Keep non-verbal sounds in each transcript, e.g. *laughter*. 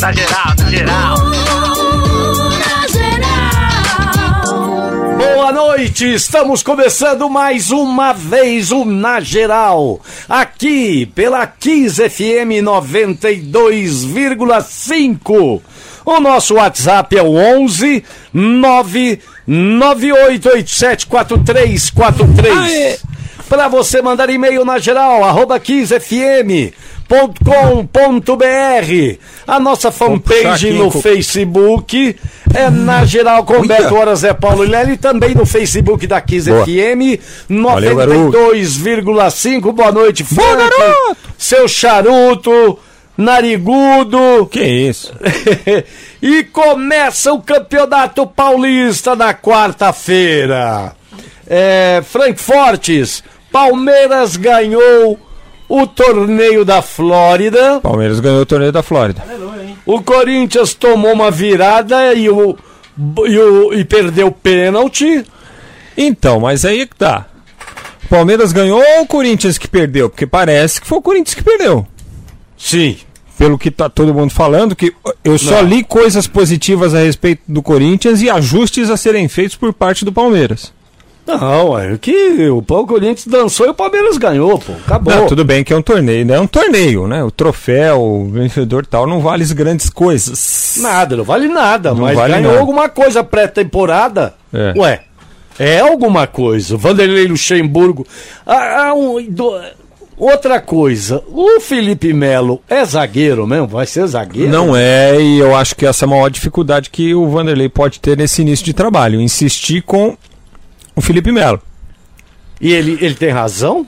Na geral, na geral. Boa noite, estamos começando mais uma vez o Na Geral, aqui pela 15 FM 92,5. O nosso WhatsApp é o 11 998874343. Para você mandar e-mail na geral, arroba 15fm. .com.br A nossa fanpage no Facebook é na geral com Beto Horas é Paulo Lely também no Facebook da 15 Boa. FM Valeu, garoto. 92,5. Boa noite, Frank. Seu charuto, narigudo. Que isso? *laughs* e começa o Campeonato Paulista na quarta-feira. É, Frank Fortes, Palmeiras ganhou o torneio da Flórida. Palmeiras ganhou o torneio da Flórida. O Corinthians tomou uma virada e, o, e, o, e perdeu o pênalti. Então, mas aí é que tá. Palmeiras ganhou ou o Corinthians que perdeu? Porque parece que foi o Corinthians que perdeu. Sim. Pelo que tá todo mundo falando, que eu só Não. li coisas positivas a respeito do Corinthians e ajustes a serem feitos por parte do Palmeiras. Não, é que o Paulo Corinthians dançou e o Palmeiras ganhou, pô. Acabou. Não, tudo bem que é um torneio, né? É um torneio, né? O troféu, o vencedor tal, não vale as grandes coisas. Nada, não vale nada, Não mas vale ganhou nada. alguma coisa pré-temporada. É. Ué, é alguma coisa. Vanderlei Luxemburgo. Ah, ah, um- do- outra coisa, o Felipe Melo é zagueiro mesmo? Vai ser zagueiro? Não é, e eu acho que essa é a maior dificuldade que o Vanderlei pode ter nesse início de trabalho. Insistir com o Felipe Melo. E ele, ele tem razão?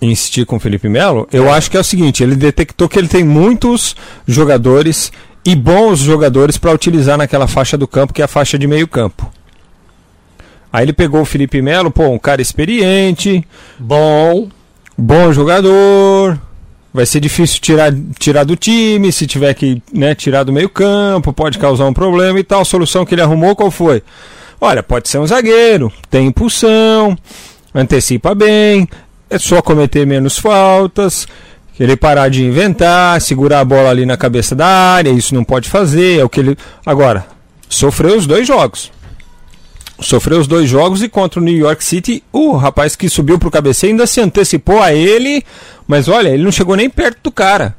insistir com o Felipe Melo, eu acho que é o seguinte, ele detectou que ele tem muitos jogadores e bons jogadores para utilizar naquela faixa do campo, que é a faixa de meio campo. Aí ele pegou o Felipe Melo, pô, um cara experiente, Bom. bom jogador, vai ser difícil tirar, tirar do time, se tiver que né, tirar do meio campo, pode causar um problema e tal. A solução que ele arrumou qual foi? Olha, pode ser um zagueiro, tem impulsão, antecipa bem, é só cometer menos faltas, ele parar de inventar, segurar a bola ali na cabeça da área, isso não pode fazer, é o que ele. Agora, sofreu os dois jogos. Sofreu os dois jogos e contra o New York City, o rapaz que subiu pro cabeceio ainda se antecipou a ele, mas olha, ele não chegou nem perto do cara.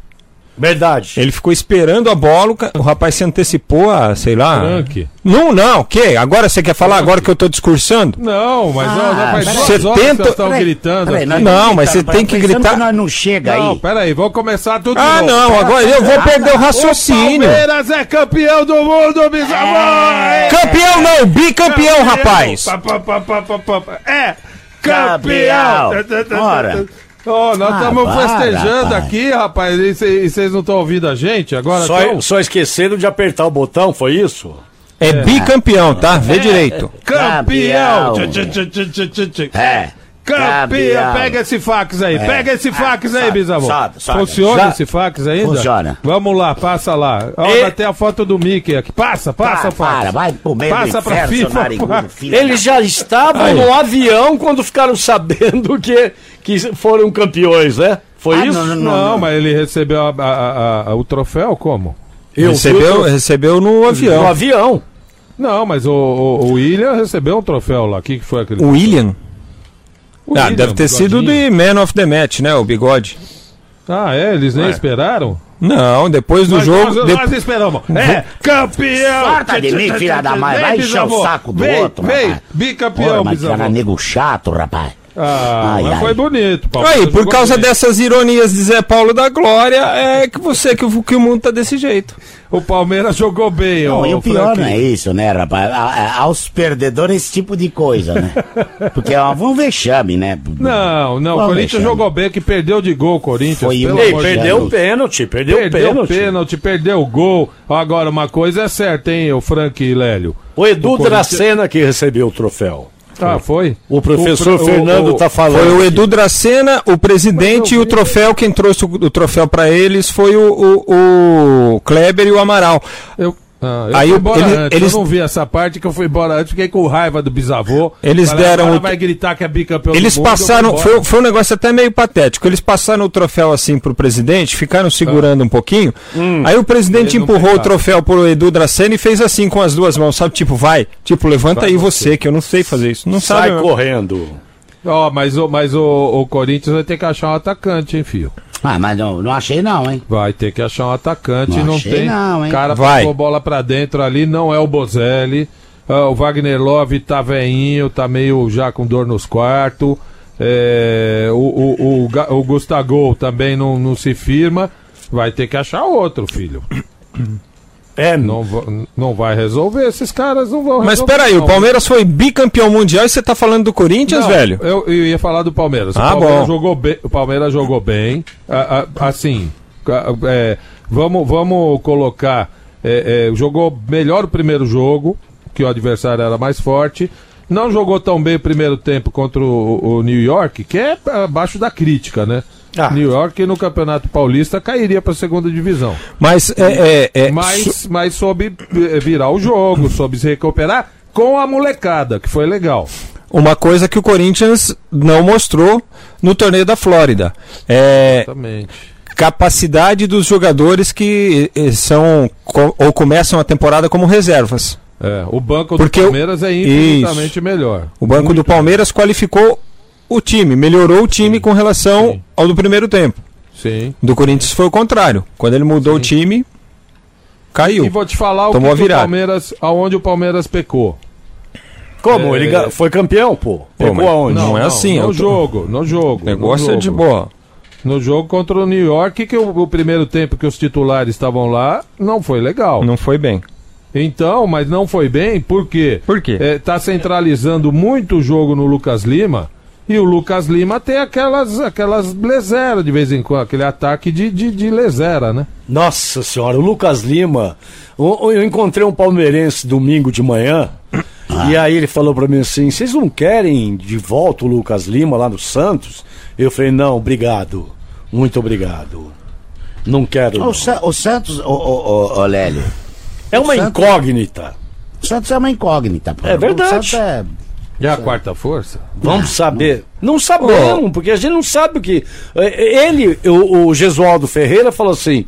Verdade. Ele ficou esperando a bola, o o rapaz se antecipou a, sei lá. Frank. Não, não, o quê? Agora você quer falar agora que eu tô discursando? Não, mas Ah, duas Você que tenta- Peraí, gritando. peraí, aqui. nós Não, mas você tem que gritar- nós não chega Não, aí. peraí, vamos começar tudo Ah, de novo. não, agora eu vou perder o O raciocínio. Palmeiras é campeão do mundo, bisavô! Campeão não, bicampeão, rapaz. Pa, pa, pa, pa, pa, pa, pa. É Campeão. campeão! *laughs* Ora. Ó, nós Ah, estamos para, festejando rapaz. aqui, rapaz, e cê- vocês não estão ouvindo a gente agora? Só, tão? só esqueceram de apertar o botão, foi isso? É bicampeão, tá? Vê direito. Campeão! Campeão. É. Campeão! Pega esse fax aí, pega esse fax aí, bisavô. Funciona Já- esse fax ainda? Funciona. Vamos lá, passa lá. Ó, E- ter a foto do Mickey aqui. Passa, passa, Para, fax. para, vai pro meio Passa do pra inferno, seu FIFA, narigudo, Eles já estavam Aí. no avião quando ficaram sabendo que, que foram campeões, né? Foi Ah, isso? não, não, Não, mas ele recebeu a- a- a- a- o troféu como? Eu recebeu, fui recebeu no no avião. avião. Não, mas o, o, o William recebeu um troféu lá. O que, que foi aquele? O William? O Ah, William, deve ter sido de Man of the Match, né? O bigode. Ah, é? Eles nem esperaram? Não, depois do Nós- jogo. Nós, de- nós esperamos. É, campeão! Sorta de mim, filha da mãe. Vai encher o saco do vem, outro, Vem, rapaz. bicampeão, Pô, mas era nego chato, rapaz. Ah, Ai, mas ai. foi bonito, Paulo. Aí, por causa bem. dessas ironias de Zé Paulo da Glória, é que você que, o- que o mundo tá desse jeito. O Palmeiras jogou bem, Não, ó. e o pior Frank. não é isso, né, rapaz? A- a- aos perdedores esse tipo de coisa, né? *laughs* Porque é um vexame, né? Não, não, o Corinthians vexame? jogou bem, que perdeu de gol o Corinthians. Foi pelo um Ei, perdeu o pênalti, perdeu, Perdeu pênalti. pênalti, perdeu o gol. Agora, uma coisa é certa, hein, o Frank e Lélio. O Edu O Corinthians- Dracena que recebeu o troféu. Ah, foi? O professor O- Fernando o- tá falando. Foi o. Edu Dracena, o presidente e o troféu. Quem trouxe o, o troféu pra eles foi o, o, o Kleber e o Amaral. Eu... Ah, eu Aí embora eles- antes. eles- Eu não vi essa parte que eu fui embora antes, fiquei com raiva do bisavô. Eles Falei, deram agora o- vai gritar que é bicampeão Eles do mundo, eu passaram, foi, foi um negócio até meio patético. Eles passaram o troféu assim pro presidente, ficaram segurando um pouquinho. Aí o presidente empurrou o troféu pro Edu Dracena e fez assim com as duas mãos, sabe? Tipo, vai, tipo, levanta Vai aí você. você, que eu não sei fazer isso. Não Sai sabe. correndo. Ó, mas, o, mas o, o Corinthians vai ter que achar um atacante, hein, filho? Ah, mas não, não achei não, hein? Vai ter que achar um atacante. Não Não, achei tem. não, hein? cara Vai. passou bola pra dentro ali, não é o Bozelli. Ah, o Wagner Love tá veinho, tá meio já com dor nos quartos. É, o, o, o, o Gustavo também não, não se firma. Vai ter que achar outro, filho. *coughs* É, Não, não vai resolver, esses caras não vão Mas resolver. peraí, o. Palmeiras foi bicampeão mundial e você tá falando do Corinthians, Não, velho? Eu, eu ia falar do Palmeiras. Ah, o Palmeiras bom. jogou bem. O Palmeiras jogou bem. Assim, é, vamos, vamos colocar. é, é, jogou melhor o primeiro jogo, que o adversário era mais forte. Não jogou tão bem o primeiro tempo contra o, o New York, que é abaixo da crítica, né? Ah. New York no Campeonato Paulista cairia para a segunda divisão. Mas é, é, é, Mas, mas soube eh, virar o jogo, soube se recuperar com a molecada, que foi legal. uma coisa que o Corinthians não mostrou no torneio da Flórida. É, Exatamente. capacidade dos jogadores que eh, são ou começam a temporada como reservas. É, o banco Porque do o- Palmeiras é infinitamente melhor. O banco do Palmeiras qualificou o time, melhorou o time com relação sim. ao do primeiro tempo. Sim. Do Corinthians foi o contrário. Quando ele mudou o time, caiu. E vou te falar o Tomou que, que o. Palmeiras, aonde o Palmeiras pecou. Como? É. Ele foi campeão, pô. Pegou mas- aonde? Não, é assim, No tô- jogo, no jogo. O negócio no é de jogo. boa. No jogo contra o New York, que o, o primeiro tempo que os titulares estavam lá, não foi legal. Não foi bem. Então, mas não foi bem, por quê? Por quê? É, tá centralizando muito o jogo no Lucas Lima. E o Lucas Lima tem aquelas, aquelas leseras de vez em quando, aquele ataque de, de, de lesera, né? Nossa senhora, o Lucas Lima. Eu encontrei um palmeirense domingo de manhã. E aí ele falou pra mim assim: vocês não querem de volta o Lucas Lima lá no Santos? Eu falei: não, obrigado. Muito obrigado. Não quero. não." O, Sa- o Santos, o, o, o, o Lélio, É uma Santos- incógnita. o Santos é uma incógnita. pô. É verdade. O Santos é... E a quarta força? Vamos saber. Não sabemos, porque a gente não sabe o que. eh, Ele, o, o Gesualdo Ferreira, falou assim: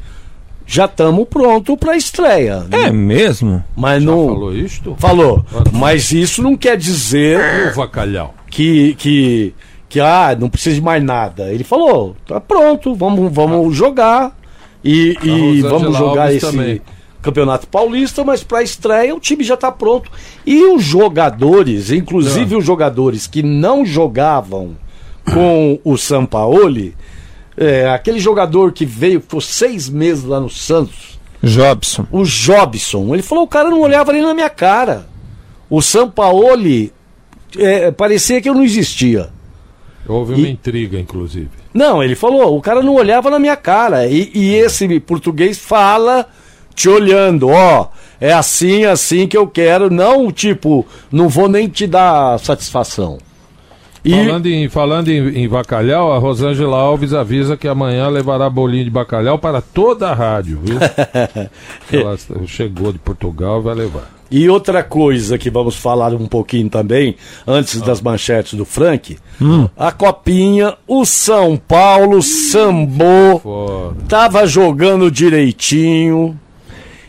já estamos pronto pra estreia. É mesmo? Mas Já não. falou isto? Falou. Mas isso não quer dizer O Vacalhau. que, que, que ah, não precisa de mais nada. Ele falou, tá pronto, vamos, vamos jogar. E, e vamos jogar Alves esse também. Campeonato Paulista, mas para estreia o time já está pronto. E os jogadores, inclusive Ah. os jogadores que não jogavam com o Sampaoli, é, aquele jogador que veio, ficou seis meses lá no Santos, Jobson. o Jobson, ele falou, o cara não olhava nem na minha cara. O Sampaoli é, parecia que eu não existia. Houve uma E- intriga, inclusive. Não, ele falou, o cara não olhava na minha cara. E, e esse português fala te olhando, ó, é assim, assim que eu quero, não tipo, não vou nem te dar satisfação. E Falando, em, falando em, em bacalhau, a Rosângela Alves avisa que amanhã levará bolinho de bacalhau para toda a rádio, viu? *laughs* Ela chegou de Portugal e vai levar. E outra coisa que vamos falar um pouquinho também, antes das manchetes do Frank, a copinha, o São Paulo sambou, Foda. tava jogando direitinho.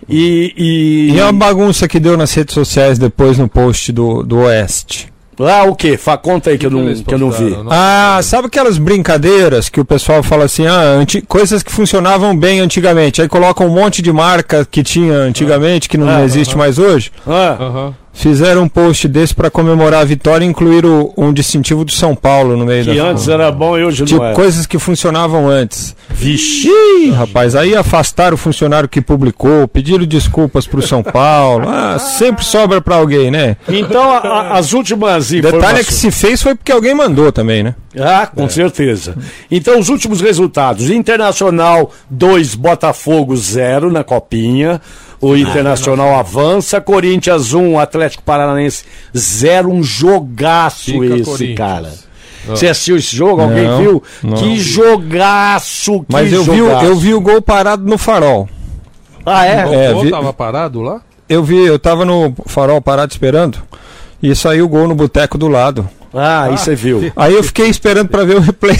E, e, E a bagunça que deu nas redes sociais depois no post do, do Oeste. Ah, o quê? Fa, conta aí que eu não, que eu não vi. Ah, sabe aquelas brincadeiras que o pessoal fala assim, ah, anti- coisas que funcionavam bem antigamente. Aí colocam um monte de marca que tinha antigamente, que não Ah, existe mais hoje. Ah, Aham. Fizeram um post desse pra comemorar a vitória e incluir o- um distintivo do São Paulo no meio que da antes era bom e hoje Tipo, não é. coisas que funcionavam antes. Vixe! Rapaz, aí afastaram o funcionário que publicou, pediram desculpas pro São Paulo. Ah, sempre sobra pra alguém, né? Então, a- a- as últimas Detalhe é que informações... se fez foi porque alguém mandou também, né? Ah, com certeza. Então, os últimos resultados. Internacional 2, Botafogo 0 na Copinha. O Internacional avança. Corinthians 1, Atlético Paranaense 0. Um jogaço Fica esse, cara. Você assistiu esse jogo? Alguém Não, viu? não. Que jogaço, que Mas eu vi, o- jogaço. eu vi o gol parado no farol. Ah, é? O É, gol vi- tava parado lá? eu vi, eu tava no farol parado esperando e saiu o gol no boteco do lado. Ah, aí você viu. Aí eu fiquei esperando pra ver o replay.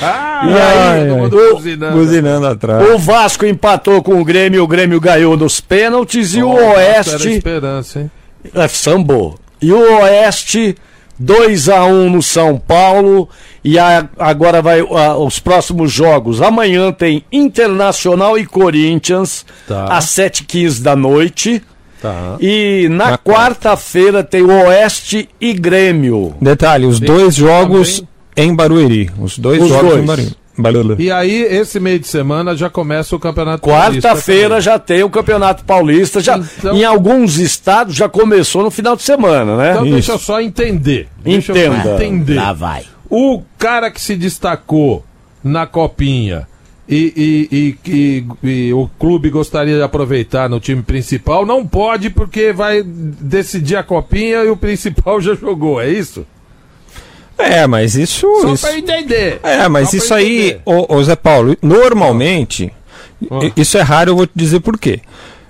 Ah, *laughs* E aí, ai, buzinando. buzinando atrás. O Vasco empatou com o Grêmio, o Grêmio ganhou nos pênaltis e o Oeste. esperança, hein? É, sambou. E o Oeste, 2 a 1 no São Paulo. E a- agora vai a- os próximos jogos. Amanhã tem Internacional e Corinthians, Tá. às 7h15 da noite. Tá. E na, Na quarta-feira tem o Oeste e Grêmio. Detalhe, os Tem dois jogos também- em Barueri. Os dois Os jogos dois. em Barueri. Barueri. E aí, esse meio de semana já começa o Campeonato Paulista Quarta-feira já tem o Campeonato Paulista. Já, Então- Em alguns estados já começou no final de semana, né? Então Isso. deixa eu só entender. Deixa eu Entenda. só entender. Lá vai. O cara que se destacou na copinha e, e- e- e- o clube gostaria de aproveitar no time principal, não pode porque vai decidir a copinha e o principal *laughs* já jogou, é isso? É, mas isso. Só isso... pra entender. É, mas Só isso aí, ô, ô Zé Paulo, normalmente, Ah. isso é raro, eu vou te dizer por quê.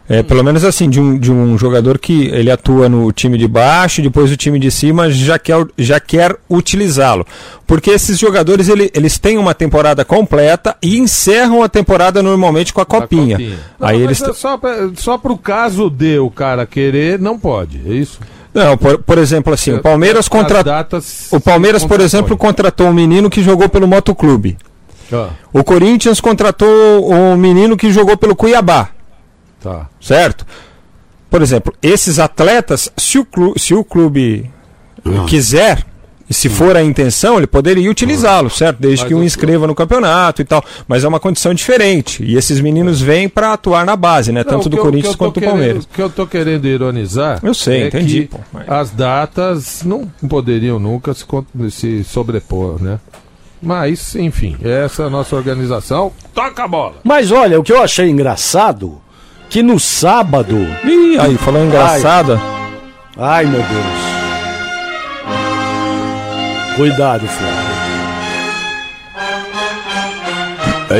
É, pelo menos assim, de um, de um jogador que ele atua no time de baixo, depois o time de cima já quer, já quer utilizá-lo. Porque esses jogadores, ele- eles têm uma temporada completa e encerram a temporada normalmente com a copinha. Não, Aí mas eles é só, só pro caso de o cara querer, não pode, é isso? Não, por, por exemplo, assim, o Palmeiras As contra... O Palmeiras, por exemplo, contratou um menino que jogou pelo Motoclube. Ah, O Corinthians contratou um menino que jogou pelo Cuiabá. Tá. certo? Por exemplo, esses atletas, se o clube, se o clube Ah. quiser, e se for a intenção, ele poderia utilizá-lo, certo? Desde Mas que o o- inscreva no campeonato e tal. Mas é uma condição diferente. E esses meninos vêm para atuar na base, né? Não, Tanto do eu- Corinthians quanto do querendo- Palmeiras. O que eu tô querendo ironizar. Eu sei, é entendi, que pô, mas- As datas não poderiam nunca se, se sobrepor, né? Mas, enfim, essa é a nossa organização. Toca a bola! Mas olha, o que eu achei engraçado, que no sábado. Ih, aí, falando engraçada. Ai meu Deus. Cuidado, Flávio.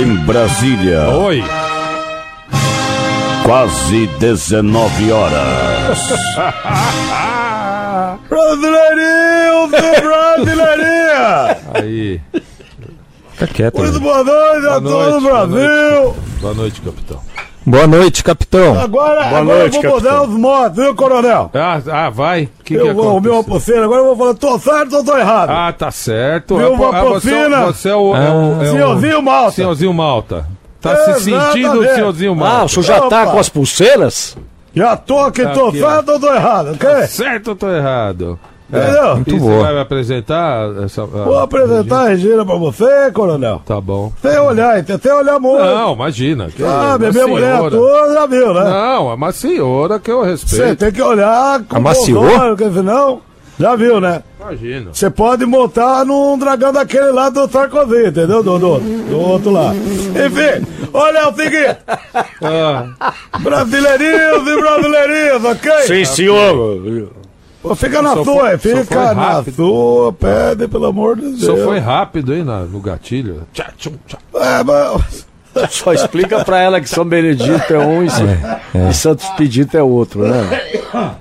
Em Brasília, Oi! quase 19 horas. *laughs* Brasileirinho, brasileirinha! Aí. Fica quieto. Muito né? boa noite a Boa todo noite, o boa Brasil! Boa noite, capitão. Boa noite, capitão. Agora, Boa agora noite, eu vou mudar capitão. os modos, viu, coronel? Ah, ah vai? O que, que eu vou arrumar uma pulseira, agora eu vou falar, tô certo ou tô errado? Ah, tá certo. Viu, Ah, pô, uma ah, você, é você é o. É o, é o Senhorzinho Malta. Senhorzinho Malta. Tá se sentindo o senhorzinho Ah, o Malta. senhor já tá Opa. com as pulseiras? Já tô aqui, tô Aqui, ó. certo ou tô errado, ok? Certo ou tô errado? Entendeu? Muito e você vai me apresentar essa. a- Vou apresentar a Regina pra você, coronel. Tá bom. Sem olhar, sem olhar muito. Não, imagina. que Ah, é minha uma mulher senhora. toda já viu, né? Não, é uma senhora que eu Você respeito. tem que olhar com olhos, porque senão, já viu, né? Imagina. Você pode montar num dragão daquele lá do Sarkozy, entendeu? Do, do, do outro lá. Enfim, olha é o seguinte: Ah, brasileirinhos e brasileirinhas, ok? Sim, senhor. Pô, Fica na sua, foi- foi fica na sua, pede, pelo amor de Deus. só foi rápido, hein, na- no gatilho. Tchá, tchum, tchá. É, mas... Só explica pra ela que São Benedito é um e, São- e Santos Expedito é outro, né?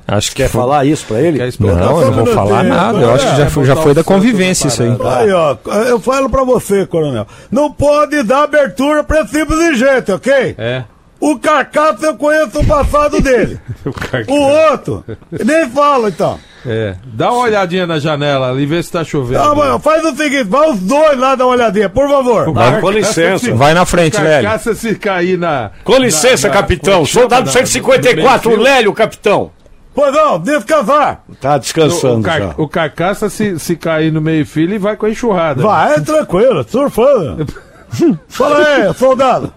Acho que Quer falar isso pra ele? Quer explicar? Não, eu não vou falar nada. Eu acho que já foi, já foi da convivência isso aí. Aí, ó, eu falo pra você, coronel. Não pode dar abertura pra esse tipo de gente, ok? É. O Carcaço eu conheço o passado dele. *laughs* O O outro, nem fala então. É. Dá uma olhadinha na janela ali, vê se tá chovendo. Ah, mano, faz o seguinte, vai os dois lá dar uma olhadinha, por favor. Ah, com licença. Vai na frente, Lélio. Carcaça se cair na. Com licença, na- na- capitão. chama? Soldado Na- 154, no meio-fio. Lélio, capitão. Pois não, descansar. Tá O, descansando car- já. o carcaça se, se cair no meio fio ele vai com a enxurrada. Vai, é tranquilo, surfando. *laughs* Fala aí, soldado.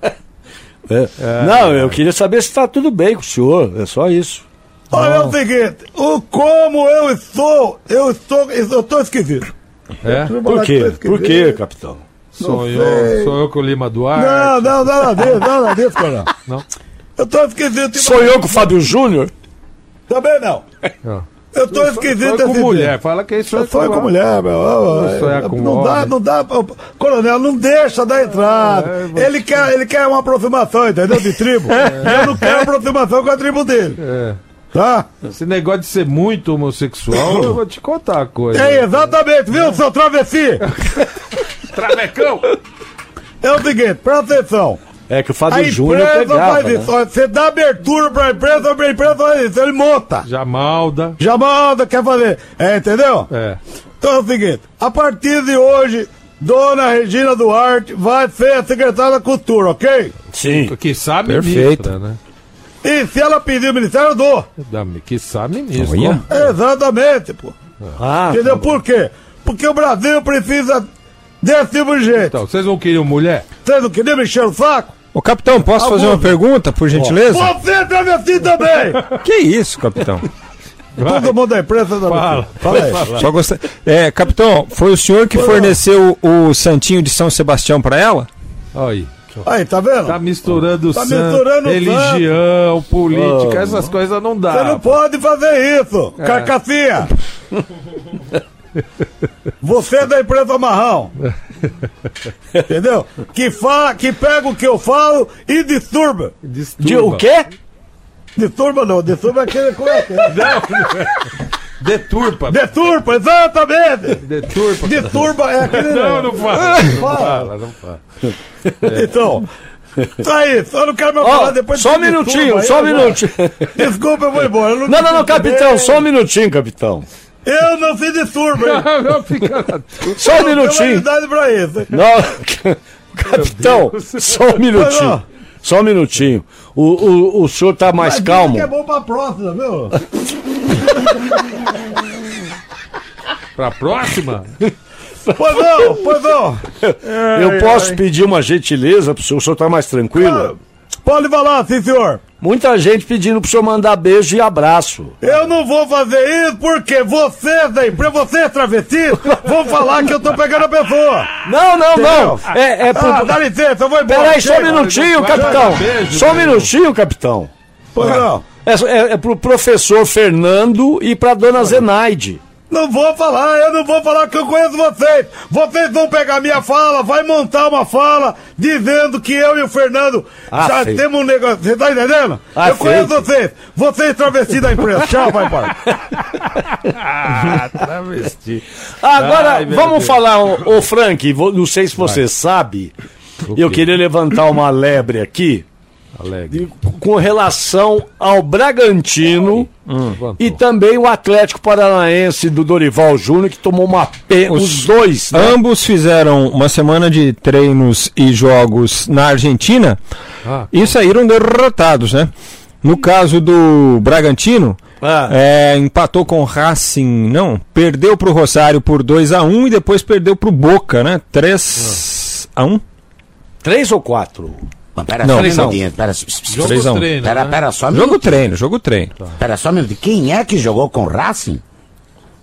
É. Não, eu queria saber se tá tudo bem com o senhor. É só isso. Olha é o seguinte, o como eu estou, eu estou, eu estou esquisito. É? Por quê? Por quê, capitão? Sou sei. eu, sou eu com o Lima Duarte. Não, não, nada disso, nada disso, coronel. Não? Eu tô esquisito. Sou eu com o Fábio Júnior? Também não. Não. Eu tô esquisito Foi desse com mulher, fala que isso Só foi com mulher, meu. Sonhar ó, com não dá, não dá. Coronel, não deixa dar entrada. ele, quer, ele quer uma aproximação, entendeu? De tribo. *laughs* Eu não quero aproximação com a tribo dele. É. Tá? Esse negócio de ser muito homossexual, eu vou te contar uma coisa. É exatamente, viu, seu travesti? *laughs* Travecão! É o seguinte, presta atenção. É que o A Fábio Júnior empresa pegava, faz né? isso. Ó, Você dá abertura pra empresa, a empresa faz isso. Ele monta. Já malda. Já manda, quer fazer. É, entendeu? É. Então é o seguinte, a partir de hoje, Dona Regina Duarte vai ser a secretária da Cultura, ok? Sim. Que sabe Perfeito. ministra, né? E se ela pedir o ministério, eu dou. Que sabe ministro. Olha. Exatamente, pô. Ah, Entendeu por quê? Porque o Brasil precisa desse tipo de gente. Então, vocês não queriam mulher? Vocês não queriam me encher o saco? Ô, capitão, posso fazer uma pergunta, por gentileza? Você é travesti também! *laughs* Que isso, capitão? Todo mundo da imprensa é travesti. Fala. Fala aí. Só gostei. É, capitão, foi o senhor que forneceu o santinho de São Sebastião pra ela? Olha aí. Aí, tá vendo? Tá misturando Tá santo, misturando religião, política, Oh, essas coisas não dá. Você não pode fazer isso, É. carcassinha! *laughs* Você é da empresa Marrão. Entendeu? Que, fa que pega o que eu falo e disturba. Disturba. de, o quê? Disturba não, disturba é aquele. É que é? Deturpa. Deturpa, exatamente! Deturpa. Disturba é aquele. Não, não fala. Não Fala. fala, não fala. Então. Tá aí, só não quero mais Ó, falar depois só um minutinho, só um minutinho. Desculpa, eu vou embora. eu Não, não, não, te capitão, só um minutinho, capitão. Eu não se disturba, hein? *laughs* Não, não, fica na *laughs* Só um minutinho. idade pra isso. Não, capitão, só um minutinho. Só um minutinho. O, o, o senhor tá mais Mas calmo. que é bom pra próxima, viu? *laughs* Pra próxima? Pois não, pois não. Eu posso pedir uma gentileza pro senhor, o senhor tá mais tranquilo? Pode falar, sim, senhor. Muita gente pedindo pro senhor mandar beijo e abraço. Eu não vou fazer isso porque vocês da empresa, vocês travestis, vão falar que eu tô pegando a pessoa. Não, não, não. É, é pro... Ah, dá licença, eu vou embora. Peraí, só um minutinho, vai, capitão. vai, beijo, Só um minutinho, capitão. Pois não. É, é, é pro professor Fernando e pra dona Zenaide. Não vou falar, eu não vou falar que eu conheço vocês. Vocês vão pegar minha fala, vai montar uma fala dizendo que eu e o Fernando Ah, já feio. temos um negócio. Você tá entendendo? Ah, eu conheço feio. vocês. Vocês travesti da empresa. Tchau, vai embora. *laughs* Ah, travesti. Agora, Ai, vamos Deus. falar, ô, ô Frank, não sei se você sabe, eu queria levantar uma lebre aqui Alegre. Com relação ao Bragantino hum. e também o Atlético Paranaense do Dorival Júnior, que tomou uma pena. Os, os, dois. Né? Ambos fizeram uma semana de treinos e jogos na Argentina ah, e saíram derrotados, né? No caso do Bragantino, ah. É, empatou com o Racing, não, perdeu para o Rosário por 2 a 1 um, e depois perdeu para o Boca, né? 3 ah. a 1 um. 3 ou 4? Pera Não, só um um. minutinho. Pera, Jogo treino, pera, né? pera só um Jogo treino, jogo treino. Pera só um minutinho. Quem é que jogou com o Racing?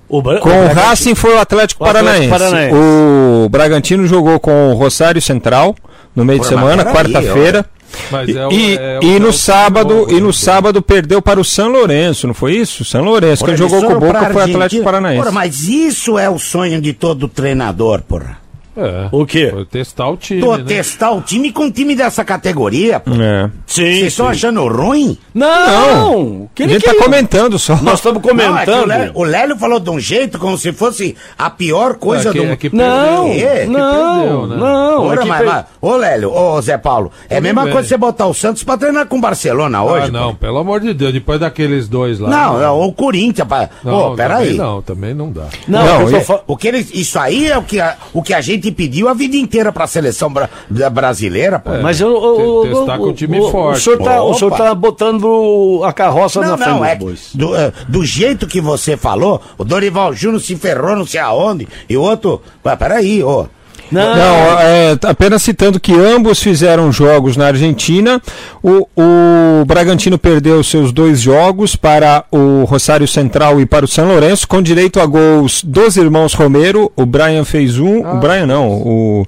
O Bra- Com o Racing foi o Atlético, O Atlético Paranaense. Paranaense. O Bragantino jogou com o Rosário Central no meio de semana, quarta-feira. É E, é e no sábado e no né? sábado perdeu para o São Lourenço, não foi isso? São Lourenço, Porra, quem jogou com o Boca foi o. Atlético Paranaense. Porra, mas isso é o sonho de todo treinador, porra. É. O quê? Foi testar o time, Tô né? testar o time com um time dessa categoria, pô. É. Sim. Vocês estão achando ruim? Não! Que A gente que- tá comentando só. Nós estamos Não, é que o, comentando. Lélio, o Lélio falou de um jeito como se fosse a pior coisa É que- do é que Não, perdeu. É, que não, perdeu, né? não. Ora, é que mas, per- mas- ô Lélio, ô Zé Paulo, é a mesma bem. coisa você botar o Santos pra treinar com o Barcelona hoje. Ah, não, pô. pelo amor de Deus, depois daqueles dois lá. Não, é o Corinthians. Pra... Não, Ô, peraí. também Não, também não dá. Não, Não, eu tô e- fa- O que eles, isso aí é o que, a, o que a gente pediu a vida inteira pra seleção bra- da brasileira, pô. Mas eu, eu- testar eu- com o time o, forte. O senhor, tá, o senhor tá botando a carroça Não, na frente não, dos é do, eh, do jeito que você falou, o Dorival Júnior se ferrou não sei aonde, e o outro. Mas peraí, ô. Não, Não, é, apenas citando que ambos fizeram jogos na Argentina. O, o Bragantino perdeu seus dois jogos para o Rosário Central e para o São Lourenço, com direito a gols dos irmãos Romero. O Brian fez um. O Brian não, o.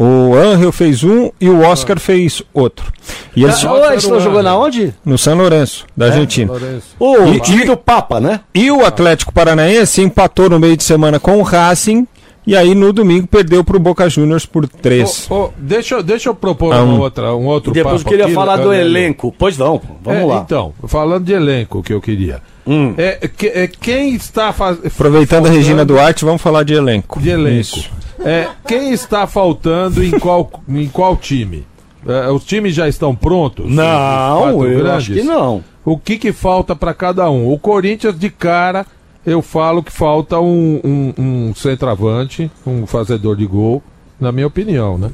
O Angel fez um e o Oscar fez outro. E eles, Ah, eles estão jogando aonde? no São Lourenço, da Argentina. Lourenço. O E- time e- do Papa, né? E o Atlético Paranaense empatou no meio de semana com o Racing. E aí no domingo perdeu pro Boca Juniors por três. Ô, ô, deixa, eu- deixa eu propor Ah, uma um. outra, um outro depois eu papo queria aqui, falar né, do elenco. Pois não, vamos É, lá. Então, falando de elenco que eu queria. Hum. É, que- é, quem está fazendo. Aproveitando a Regina Duarte, vamos falar de elenco. De elenco. Isso. É, quem está faltando em qual, em qual time? É, os times já estão prontos? Os Não, eu grandes? acho que não. O que, que falta para cada um? O Corinthians, de cara, eu falo que falta um, um, um centroavante, um fazedor de gol, na minha opinião, né?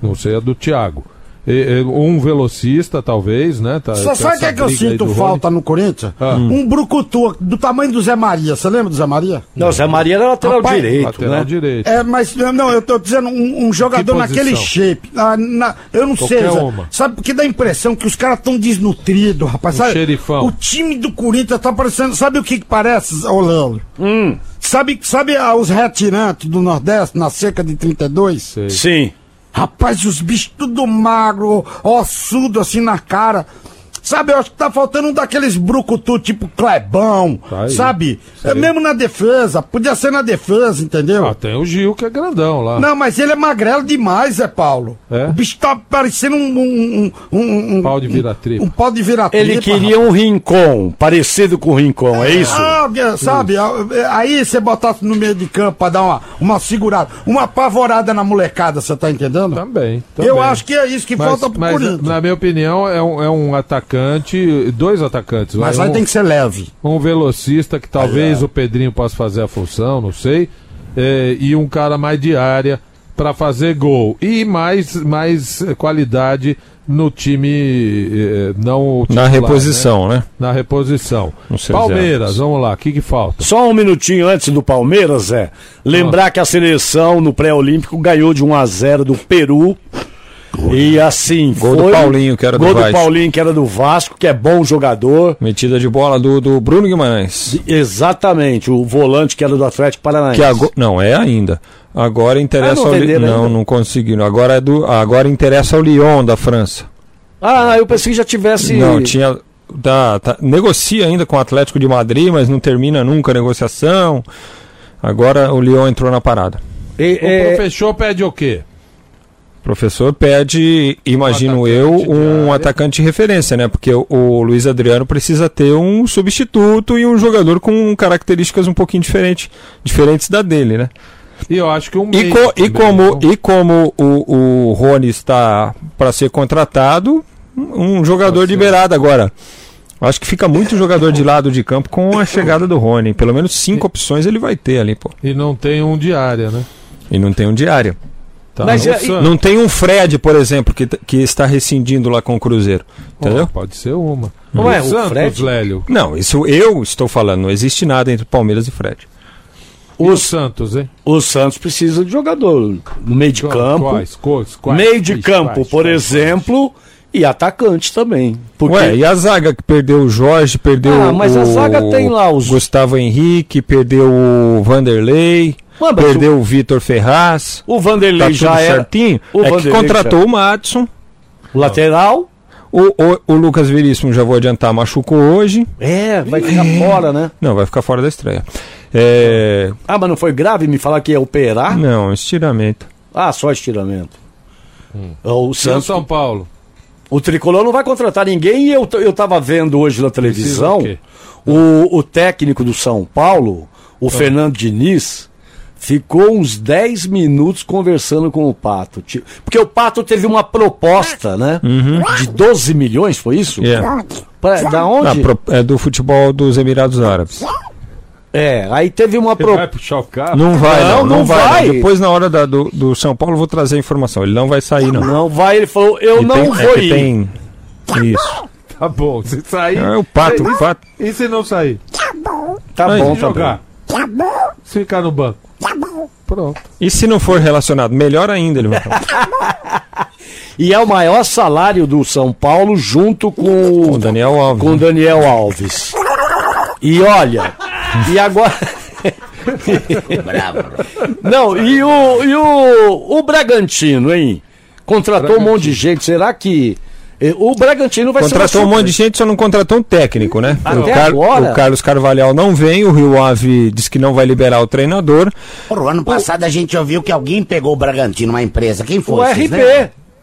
Não sei a do Thiago. Um velocista, talvez, né? Tá, Você com sabe o que, é que eu sinto falta no Corinthians? Ah. Um brucutu do tamanho do Zé Maria. Você lembra do Zé Maria? Não, Zé Maria era lateral Rapaz, direito, Lateral né? direito. É, mas não, eu tô dizendo um, um jogador Que naquele shape. Ah, na- eu não sei. Qualquer Zé. uma. Sabe porque dá a impressão que os caras estão desnutridos, rapaz. Um sabe? xerifão. O time do Corinthians tá parecendo. Sabe o que, que parece, ô Leandro? Hum. Sabe, sabe ah, os retirantes do Nordeste na cerca de 32? Sei. Sim. Rapaz, os bichos tudo magro, ossudo assim na cara. Sabe, eu acho que tá faltando um daqueles brucutu tipo Clebão, Tá sabe? É mesmo na defesa, podia ser na defesa, entendeu? Ah, tem o Gil, que é grandão lá. Não, mas ele é magrelo demais, Zé Paulo. É? O bicho tá parecendo um. um, um, um, um Pau de vira-tripa. Um, pau de vira-tripa. Ele queria um rincon, parecido com o rincon, é isso? Ah, sabe, aí você botasse no meio de campo pra dar uma, uma segurada, uma apavorada na molecada, você tá entendendo? Também. Eu também. acho que é isso que Mas, falta pro mas, Corinthians. na minha opinião, é um, é um atacante, dois atacantes. Mas vai, um, tem que ser leve. um velocista que talvez é. o Pedrinho possa fazer a função, não sei. é, e um cara mais de área para fazer gol. E mais, mais qualidade no time eh, não Na titular, reposição, né? né? Na reposição. Palmeiras, vamos lá, o que, que falta? Só um minutinho antes do Palmeiras, Zé. Lembrar que a seleção no pré-olímpico ganhou de 1 a 0 do Peru. E assim, Gol do foi- Paulinho, que era do Gol do Vasco. Paulinho, que era do Vasco, que é bom jogador. Metida de bola do, do Bruno Guimarães. Exatamente, o volante que era do Atlético Paranaense. Agora, não, é ainda. Agora interessa Ah, não ao Li- venderam Não, ainda? não conseguiram. Agora, é do, agora interessa ao Lyon da França. Ah, eu pensei que já tivesse. Não, tinha. Tá, tá- negocia ainda com o Atlético de Madrid, mas não termina nunca a negociação. Agora o Lyon entrou na parada. E- O é, professor pede o quê? Professor pede, imagino Um eu, de um atacante de referência, né? Porque o, o Luiz Adriano precisa ter um substituto e um jogador com características um pouquinho diferente, diferentes da dele, né? E eu acho que um E, co- e como, não? e como o, o Rony está para ser contratado, um jogador de beirada agora. Acho que fica muito jogador de lado de campo com a chegada do Rony. Pelo menos cinco opções ele vai ter ali, pô. E não tem um diária, né? E não tem um diário. Tá Mas no e-. Não tem um Fred, por exemplo, que, que está rescindindo lá com o Cruzeiro. Entendeu? Pô, pode ser uma. Não é, o Santos, Fred? Lélio. Não, isso eu estou falando. Não existe nada entre Palmeiras e Fred. E o Os- Santos, hein? o Santos precisa de jogador no meio de campo. Quais? Quais? Quais? meio de Quais? campo, Quais? por Quais? exemplo, e atacante também. Porque Ué, e a zaga que perdeu o Jorge, perdeu Ah, mas o a zaga tem lá os- Gustavo Henrique, perdeu o Vanderlei, mas perdeu o Vitor Ferraz. o Tá Vanderlei tudo já era certinho. o é que contratou já- o Madison. o lateral. O, o, o Lucas Veríssimo, já vou adiantar, machucou hoje. É, vai ficar fora, né? Não, vai ficar fora da estreia. É, Ah, mas não foi grave me falar que ia operar? não, estiramento. Ah, só estiramento. O E o Santos, São Paulo? o tricolor não vai contratar ninguém e eu, eu tava vendo hoje na televisão o, o técnico do São Paulo, o Fernando Diniz, ficou uns 10 minutos conversando com o Pato. Porque o Pato teve uma proposta, né? De 12 milhões, foi isso? É. Pra- da Ah, onde? pro- é do futebol dos Emirados Árabes. É, aí teve uma proposta. vai puxar o carro? Não vai, Não, não, não, não vai. vai. Depois, na hora da- do, do São Paulo, eu vou trazer a informação. Ele não vai sair, não. Não vai, ele falou, eu E não tem- vou é ir. tem- Isso. *laughs* Tá bom, se sair. É o pato, o pato. E se não sair? Tá bom, Se tá jogar? bom. Se ficar no banco? Pronto. E se não for relacionado, melhor ainda ele vai falar. *laughs* E é o maior salário do São Paulo junto com o Daniel Alves. com né? Daniel Alves. E olha, e agora. Não, e o, e o, o Bragantino, hein? Contratou um monte de gente. Será que o Bragantino vai Contratou ser um monte de gente, só não contratou um técnico, né? Até o, Car- agora? o Carlos Carvalhal não vem, o Rio Ave diz que não vai liberar o treinador. Porra, o ano passado a gente ouviu que alguém pegou o Bragantino, uma empresa. Quem O foi? Vocês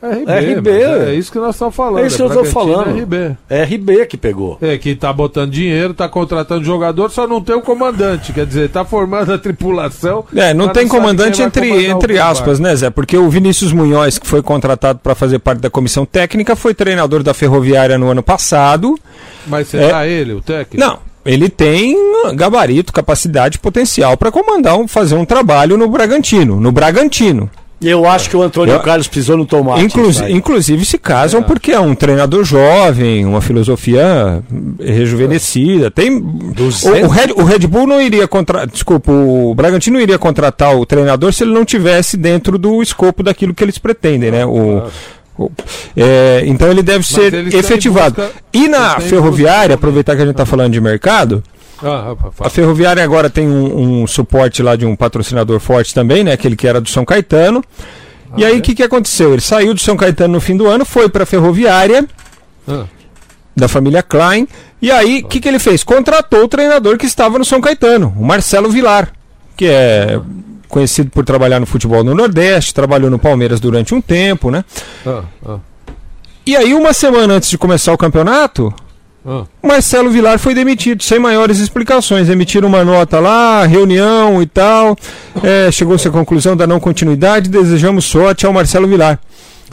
RB. lembram? RB. É isso que nós estamos falando. É isso que eu tô Bragantino falando. é RB. É RB que pegou. É, que tá botando dinheiro, tá contratando jogador, só não tem o comandante. Quer dizer, tá formando a tripulação. É, não tem comandante entre, entre aspas, né, Zé? Porque o Vinícius Munhoz, que foi contratado para fazer parte da comissão técnica, foi treinador da Ferroviária no ano passado. Mas será ele, o técnico? Não, ele tem gabarito, capacidade, potencial para comandar, um, fazer um trabalho no Bragantino, no Bragantino. E eu acho que o Antônio Eu- Carlos pisou no tomate. Inclusi- isso aí. inclusive se casam porque é um treinador jovem, uma filosofia rejuvenescida. Tem o, o Red, o Red Bull não iria contratar, desculpa, o Bragantino não iria contratar o treinador se ele não tivesse dentro do escopo daquilo que eles pretendem, né? O, o- é, então ele deve ser efetivado. busca- e na ferroviária, busca- aproveitar que a gente está falando de mercado, Ah, a. Ferroviária agora tem um, um suporte lá de um patrocinador forte também, né? Aquele que era do São Caetano. e aí o que, que aconteceu? Ele saiu do São Caetano no fim do ano, foi para a Ferroviária Ah, da família Klein. E aí o que, que ele fez? Contratou o treinador que estava no São Caetano, o Marcelo Vilar, que é conhecido por trabalhar no futebol no Nordeste, trabalhou no Palmeiras durante um tempo, né? ah, ah, E aí uma semana antes de começar o campeonato, ah. Marcelo Vilar foi demitido, sem maiores explicações. Emitiram uma nota lá, reunião e tal. É, Chegou-se à conclusão da não continuidade. Desejamos sorte ao Marcelo Vilar.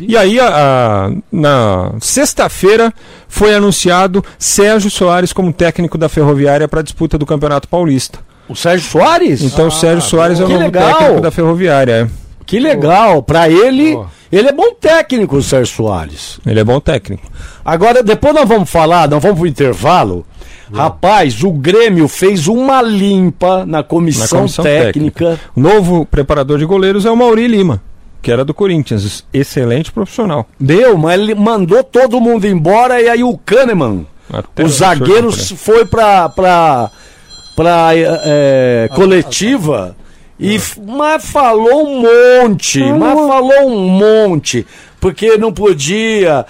E aí, a- a- na sexta-feira, foi anunciado Sérgio Soares como técnico da Ferroviária para a disputa do Campeonato Paulista. O Sérgio Soares? Então, o Sérgio Soares é o Que novo legal. técnico da Ferroviária. Que legal. Pra ele. Ele é bom técnico, o Sérgio Soares. Ele é bom técnico. Agora, depois nós vamos falar, nós vamos pro intervalo. Rapaz, o Grêmio fez uma limpa na comissão, Na comissão técnica. O novo preparador de goleiros é o Mauri Lima, que era do Corinthians. Excelente profissional. Deu, mas ele mandou todo mundo embora e aí o Kahneman, Até o o zagueiro, senhor foi pra, pra, pra é, é, coletiva e mas falou um monte, mas falou um monte. Porque não podia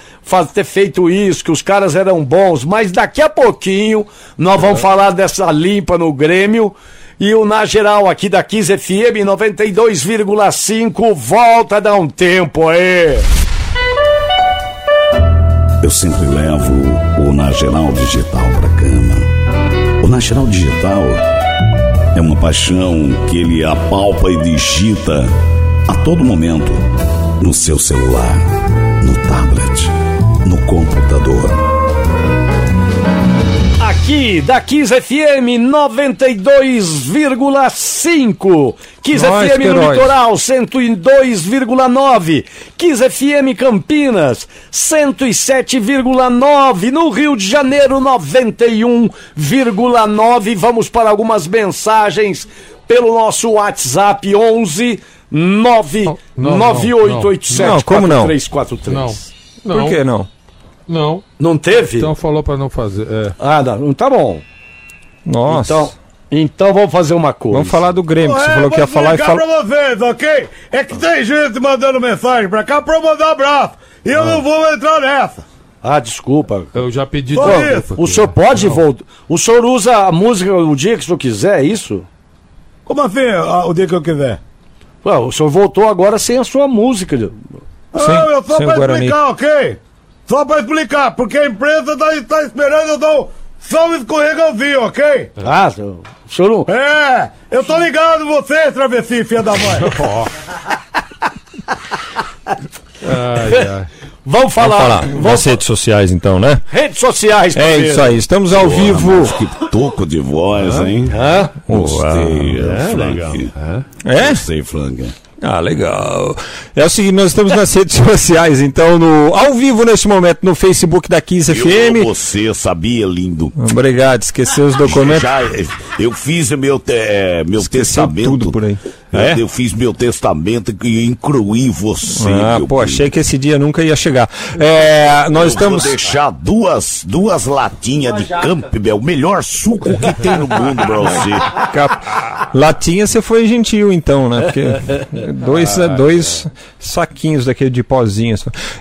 ter feito isso, que os caras eram bons, mas daqui a pouquinho nós vamos falar dessa limpa no Grêmio. E o Na Geral aqui da 15 FM 92,5 volta a dar um tempo aí. Eu sempre levo o Nageral Digital pra cama. O Nageral Digital é uma paixão que ele apalpa e digita a todo momento no seu celular, no tablet, no computador. Aqui da Kiss FM 92,5. Kiss Nós, FM no litoral 102,9. Kiss FM Campinas 107,9. No Rio de Janeiro 91,9. Vamos para algumas mensagens pelo nosso WhatsApp 11 9 Não, não, 9887 não. Não, como não? 4343. Não. Por que não? Não. Não teve? Então falou pra não fazer. É. Ah, não, tá bom. Nossa. Então, então vamos fazer uma coisa. Vamos falar do Grêmio, que você É, falou que ia falar e explicar fala. pra vocês, ok? É que tem gente mandando mensagem pra cá pra eu mandar abraço. E eu não vou entrar nessa. Ah, desculpa. Eu já pedi isso. O senhor pode voltar? O senhor usa a música o dia que o senhor quiser, é isso? Como assim, ah, o dia que eu quiser? Ué, o senhor voltou agora sem a sua música. Sem- ah, eu só sem pra explicar, ok? Só pra explicar, porque a empresa tá, tá esperando eu dar um- só um escorregãozinho, ok? Ah, senhor não. É, eu tô ligado você, travesti, filha da mãe. *laughs* Ai, ai. Vamos falar. Vamos falar Vamos das redes sociais, então, né? Redes sociais, É isso aí, estamos ao vivo. Mas que toco de voz, hein? Hã? Gostei, É, Frank. É? Gostei, Frank. Ah, legal. É o seguinte, nós estamos nas *laughs* redes sociais, então, no, ao vivo neste momento, no Facebook da 15 Eu FM. você sabia, lindo? Obrigado, esqueceu os documentos. Já, eu fiz o meu, te- é, meu Esqueceu testamento. tudo por aí. É? Eu, fiz meu testamento e incluí você. Ah, meu pô, bem. achei que esse dia nunca ia chegar. É, nós Eu estamos. vou deixar duas, duas latinhas de Campbell, o melhor suco que tem no mundo pra você. *laughs* Cap- Latinha você foi gentil então, né? Porque dois, dois saquinhos daquele de pozinho.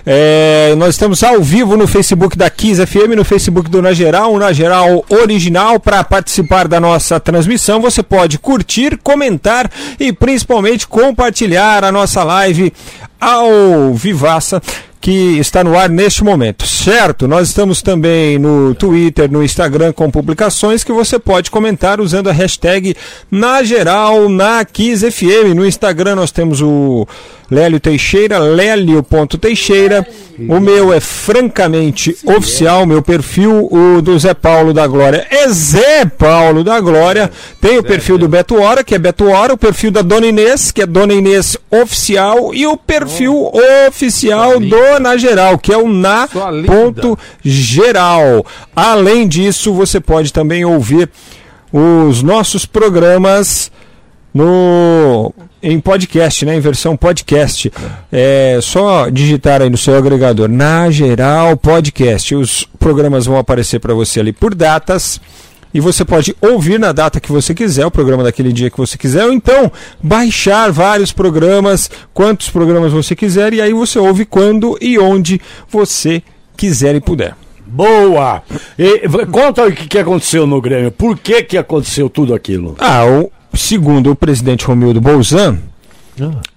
É, nós estamos ao vivo no Facebook da Kiss FM, no Facebook do Na Geral, o Na Geral Original. Para participar da nossa transmissão, você pode curtir, comentar e principalmente compartilhar a nossa live ao Vivaça que está no ar neste momento, certo? Nós estamos também no Twitter, no Instagram com publicações que você pode comentar usando a hashtag na geral na Kiss FM. No Instagram nós temos o Lélio Teixeira, lélio.teixeira. O meu é francamente oficial, meu perfil, o do Zé Paulo da Glória é Zé Paulo da Glória. Tem o perfil do Beto Hora, que é Beto Hora, o perfil da Dona Inês, que é Dona Inês Oficial, e o perfil oficial do Na Geral, que é o na ponto geral. Além disso, você pode também ouvir os nossos programas no em podcast, né, em versão podcast. É só digitar aí no seu agregador na geral podcast. Os programas vão aparecer para você ali por datas. E você pode ouvir na data que você quiser, o programa daquele dia que você quiser, ou então baixar vários programas, quantos programas você quiser, e aí você ouve quando e onde você quiser e puder. Boa! E, conta o que, que aconteceu no Grêmio. Por que, que aconteceu tudo aquilo? Ah, o, segundo o presidente Romildo Bolzan,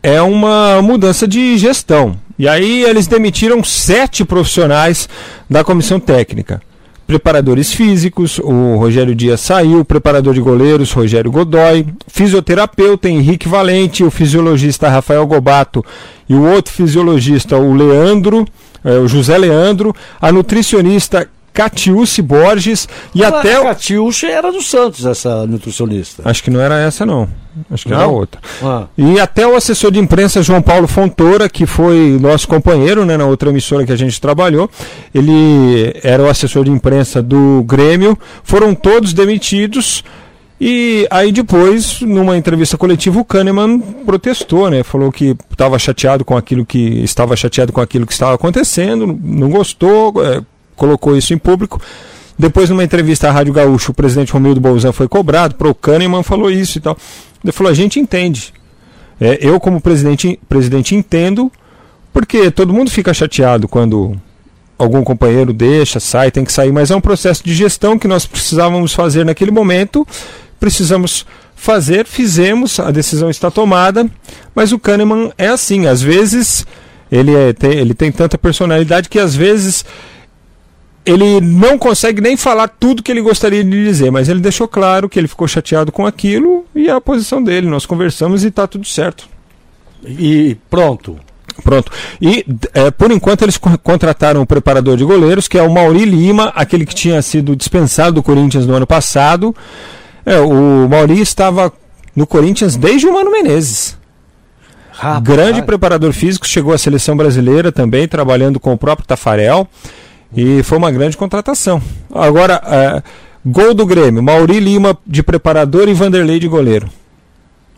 é uma mudança de gestão. E aí eles demitiram sete profissionais da comissão técnica. Preparadores físicos, o Rogério Dias saiu, o preparador de goleiros, Rogério Godoy, fisioterapeuta Henrique Valente, o fisiologista Rafael Gobato e o outro fisiologista, o Leandro, eh, o José Leandro, a nutricionista Catiúce Borges e até a o... Catiuxa era do Santos, essa nutricionista. Acho que não era essa, não. Acho que era Não? outra. Ah. E até o assessor de imprensa João Paulo Fontoura, que foi nosso companheiro né, na outra emissora que a gente trabalhou, ele era o assessor de imprensa do Grêmio, foram todos demitidos. E aí depois, numa entrevista coletiva, o Kahneman protestou, né? Falou que estava chateado com aquilo que estava chateado com aquilo que estava acontecendo, não gostou, eh, colocou isso em público. Depois, numa entrevista à Rádio Gaúcho, o presidente Romildo Bolzan foi cobrado, pro Kahneman falou isso e tal. Ele falou: a gente entende. É, eu, como presidente, presidente, entendo, porque todo mundo fica chateado quando algum companheiro deixa, sai, tem que sair, mas é um processo de gestão que nós precisávamos fazer naquele momento, precisamos fazer, fizemos, a decisão está tomada, mas o Kahneman é assim, às vezes ele, é, tem, ele tem tanta personalidade que às vezes ele não consegue nem falar tudo que ele gostaria de dizer, mas ele deixou claro que ele ficou chateado com aquilo e é a posição dele. Nós conversamos e está tudo certo. E pronto. Pronto. E é, por enquanto eles co- contrataram o preparador de goleiros, que é o Mauri Lima, aquele que tinha sido dispensado do Corinthians no ano passado. É, o Mauri estava no Corinthians desde o Mano Menezes. Rapaz. Grande preparador físico, chegou à seleção brasileira também, trabalhando com o próprio Tafarel. E foi uma grande contratação. Agora, é, gol do Grêmio: Mauri Lima de preparador e Vanderlei de goleiro.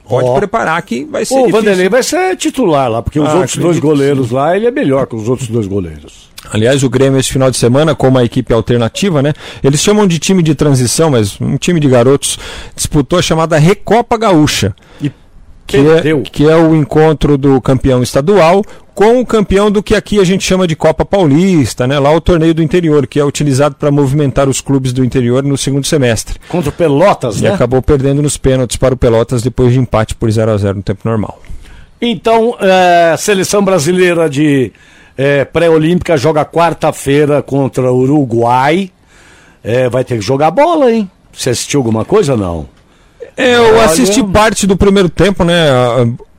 Pode Ó. preparar que vai ser. O difícil. Vanderlei vai ser titular lá, porque os Ah, outros dois goleiros lá, ele é melhor que os outros dois goleiros. Aliás, o Grêmio esse final de semana, com uma equipe alternativa, né? Eles chamam de time de transição, mas um time de garotos disputou a chamada Recopa Gaúcha. E que é, que é o encontro do campeão estadual com o campeão do que aqui a gente chama de Copa Paulista, né? Lá o torneio do interior, que é utilizado para movimentar os clubes do interior no segundo semestre. Contra o Pelotas, E né? acabou perdendo nos pênaltis para o Pelotas depois de empate por 0 a 0 no tempo normal. Então, é, a seleção brasileira de é, pré-olímpica joga quarta-feira contra o Uruguai. É, vai ter que jogar bola, hein? Você assistiu alguma coisa ou não? É, eu Olha- assisti parte do primeiro tempo, né?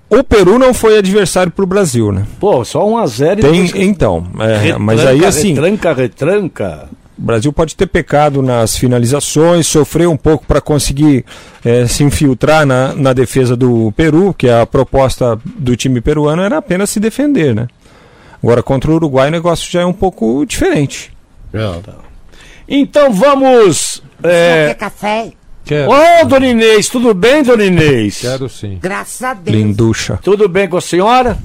O Peru não foi adversário para o Brasil, né? Pô, só 1 a 0 e Tem, depois- então, é, Retranca, mas aí assim, Retranca, retranca. o Brasil pode ter pecado nas finalizações, sofreu um pouco para conseguir eh, se infiltrar na, na defesa do Peru, que a proposta do time peruano era apenas se defender, né? Agora contra o Uruguai o negócio já é um pouco diferente. Então vamos. Quer É, café? Quero, Ô, Dona Inês, tudo bem, Dona Inês? quero sim. Graças a Deus. Linducha. Tudo bem com a senhora?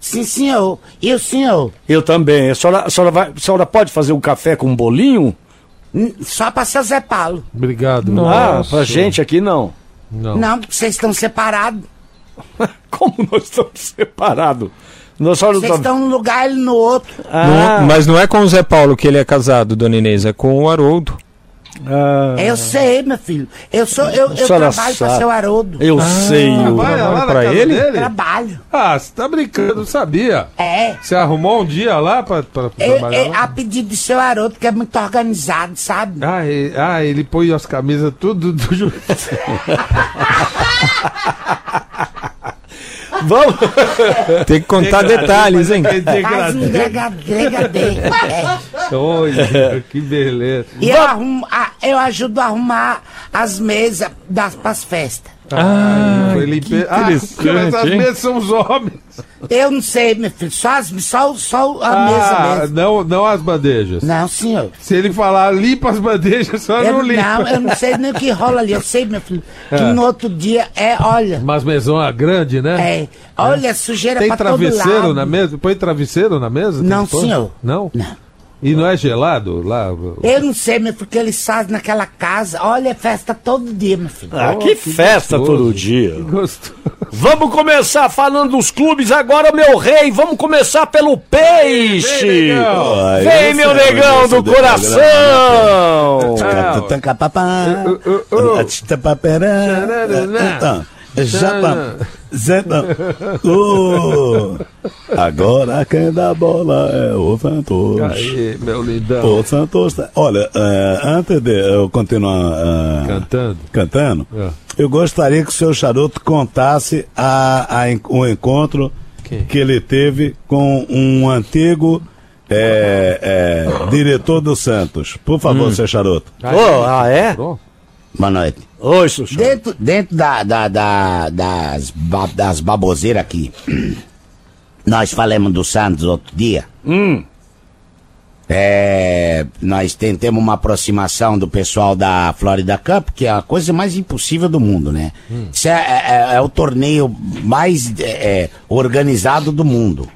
Sim, senhor. E o senhor? Eu também. A senhora, a senhora, vai- a senhora pode fazer um café com um bolinho? Só pra seu Zé Paulo. Obrigado. Ah, pra gente aqui não. Não. Não, porque vocês estão separados. *laughs* Como nós estamos separados? Nós não Vocês estamos... estão num lugar, ele no outro. Ah, Não- mas não é com o Zé Paulo que ele é casado, dona Inês, é com o Haroldo. Ah, Eu sei, meu filho. Eu sou, eu, eu trabalho pra sabe. seu Haroldo. eu sei. o- Vai lá na pra casa ele? dele? Trabalho. Ah, você tá brincando, não sabia. É. Você arrumou um dia lá pra, pra É, trabalhar é lá? a pedido do seu Haroldo, que é muito organizado, sabe? Ah, e- ah, ele põe as camisas tudo do *laughs* juiz. *laughs* Vamos. Tem que contar detalhes, hein? Faz um. É. Olha, que beleza. E eu, arrumo, eu ajudo a arrumar as mesas das, pras festas. Ah, foi limpe... ah, interessante, mas as hein? mesas são os homens. Eu não sei, meu filho. Só, as, só, só a Ah, mesa mesmo. não, não as bandejas. Não, senhor. Se ele falar limpa as bandejas, só Eu, não limpa. não, eu não sei nem o que rola ali. Eu sei, meu filho, que É. no outro dia é, olha, Mas mesona grande, né? é, olha, sujeira Tem pra todo travesseiro lado. na mesa? Põe travesseiro na mesa? Tem Não, que senhor. Não? Não. E não é gelado lá? Eu não sei, meu, porque eles fazem naquela casa. Olha, é festa todo dia, meu filho. Ah, Oh, que, que festa gostoso. todo dia. Gostoso. Vamos começar falando dos clubes agora, meu rei. Vamos começar pelo peixe. Vem, negão. Ai, Vem, meu negão do coração. Então, já tá. Já tá. Uh, agora quem dá bola é o Santos. Aí, meu lindão. O Santos. Olha, eh, antes de eu continuar eh, Cantando. cantando, É. eu gostaria que o seu charuto contasse a, a o encontro Quem? que ele teve com um antigo eh, eh, diretor do Santos. Por favor, seu charuto. Ô, ah, é? Boa noite. Oi, Xuxa. Dentro, dentro da, da- da- das, ba- das baboseiras aqui, *clears throat* nós falamos do Santos outro dia. Hum. É, nós temos uma aproximação do pessoal da Florida Cup, que é a coisa mais impossível do mundo, né? Isso é, é- é o torneio mais é, é, organizado do mundo.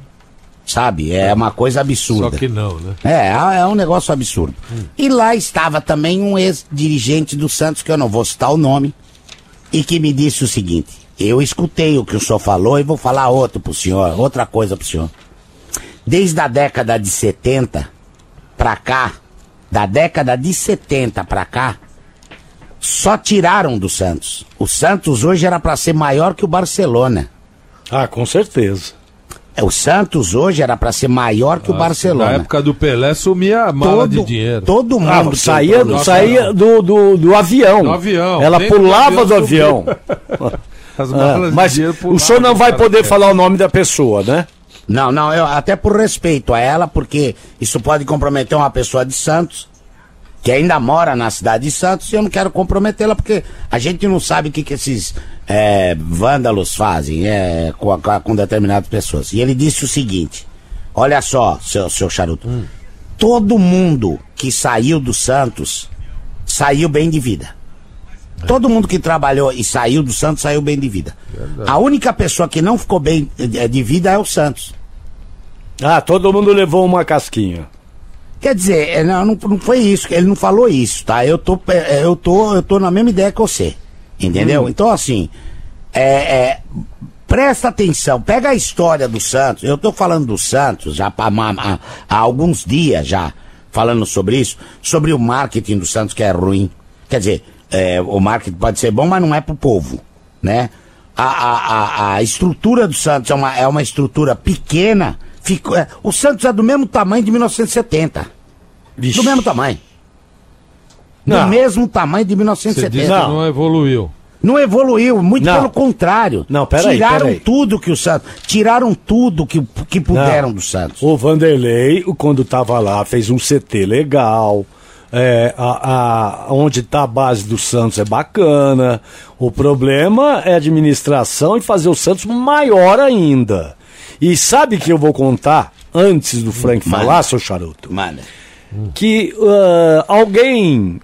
Sabe? É uma coisa Só absurda. que não, né? É, é um negócio absurdo. E lá estava também um ex-dirigente do Santos, que eu não vou citar o nome, e que me disse o seguinte: eu escutei o que o senhor falou e vou falar outro pro senhor, outra coisa pro senhor. Desde a década de 70 pra cá, da década de 70 pra cá, só tiraram do Santos. O Santos hoje era para ser maior que o Barcelona. Ah, com certeza. O Santos hoje era para ser maior que o Barcelona. Na época do Pelé sumia a mala de dinheiro. Todo mundo. Ah, saía, no saía do, do, do avião. Do avião. Ela do pulava do avião avião. *laughs* As Ah, mas dinheiro o senhor não vai poder falar o nome da pessoa, né? Não, não, eu, até por respeito a ela, porque isso pode comprometer uma pessoa de Santos, que ainda mora na cidade de Santos, e eu não quero comprometê-la, porque a gente não sabe o que, que esses é, vândalos fazem é, com, com determinadas pessoas. E ele disse o seguinte: olha só, seu, seu charuto, todo mundo que saiu do Santos saiu bem de vida. Todo mundo que trabalhou e saiu do Santos saiu bem de vida. A única pessoa que não ficou bem eh, de vida é o Santos. Ah, todo mundo levou uma casquinha. Quer dizer, é, não, não, foi isso, ele não falou isso, tá? Eu tô, é, eu tô, eu tô na mesma ideia que você, entendeu? Então, assim, é, é, presta atenção, pega a história do Santos, eu tô falando do Santos já ma- há, há alguns dias já, falando sobre isso, sobre o marketing do Santos que é ruim. Quer dizer, é, o marketing pode ser bom, mas não é pro povo, né? A, a, a, a estrutura do Santos é uma, é uma estrutura pequena. Ficou, é, o Santos é do mesmo tamanho de 1970. Vixe. Do mesmo tamanho. Do Não. mesmo tamanho de Você 1970. disse que Não. não evoluiu. Não evoluiu, muito Não. pelo contrário. Não, peraí, Tiraram peraí. tudo que o Santos. Tiraram tudo que, que puderam do Santos. O Vanderlei, o- quando tava lá, fez um CT legal. É, a, a- onde tá a base do Santos é bacana. O problema é a administração e fazer o Santos maior ainda. E sabe que eu vou contar, antes do Frank Manda. falar, seu charuto? Manda. que ah, alguém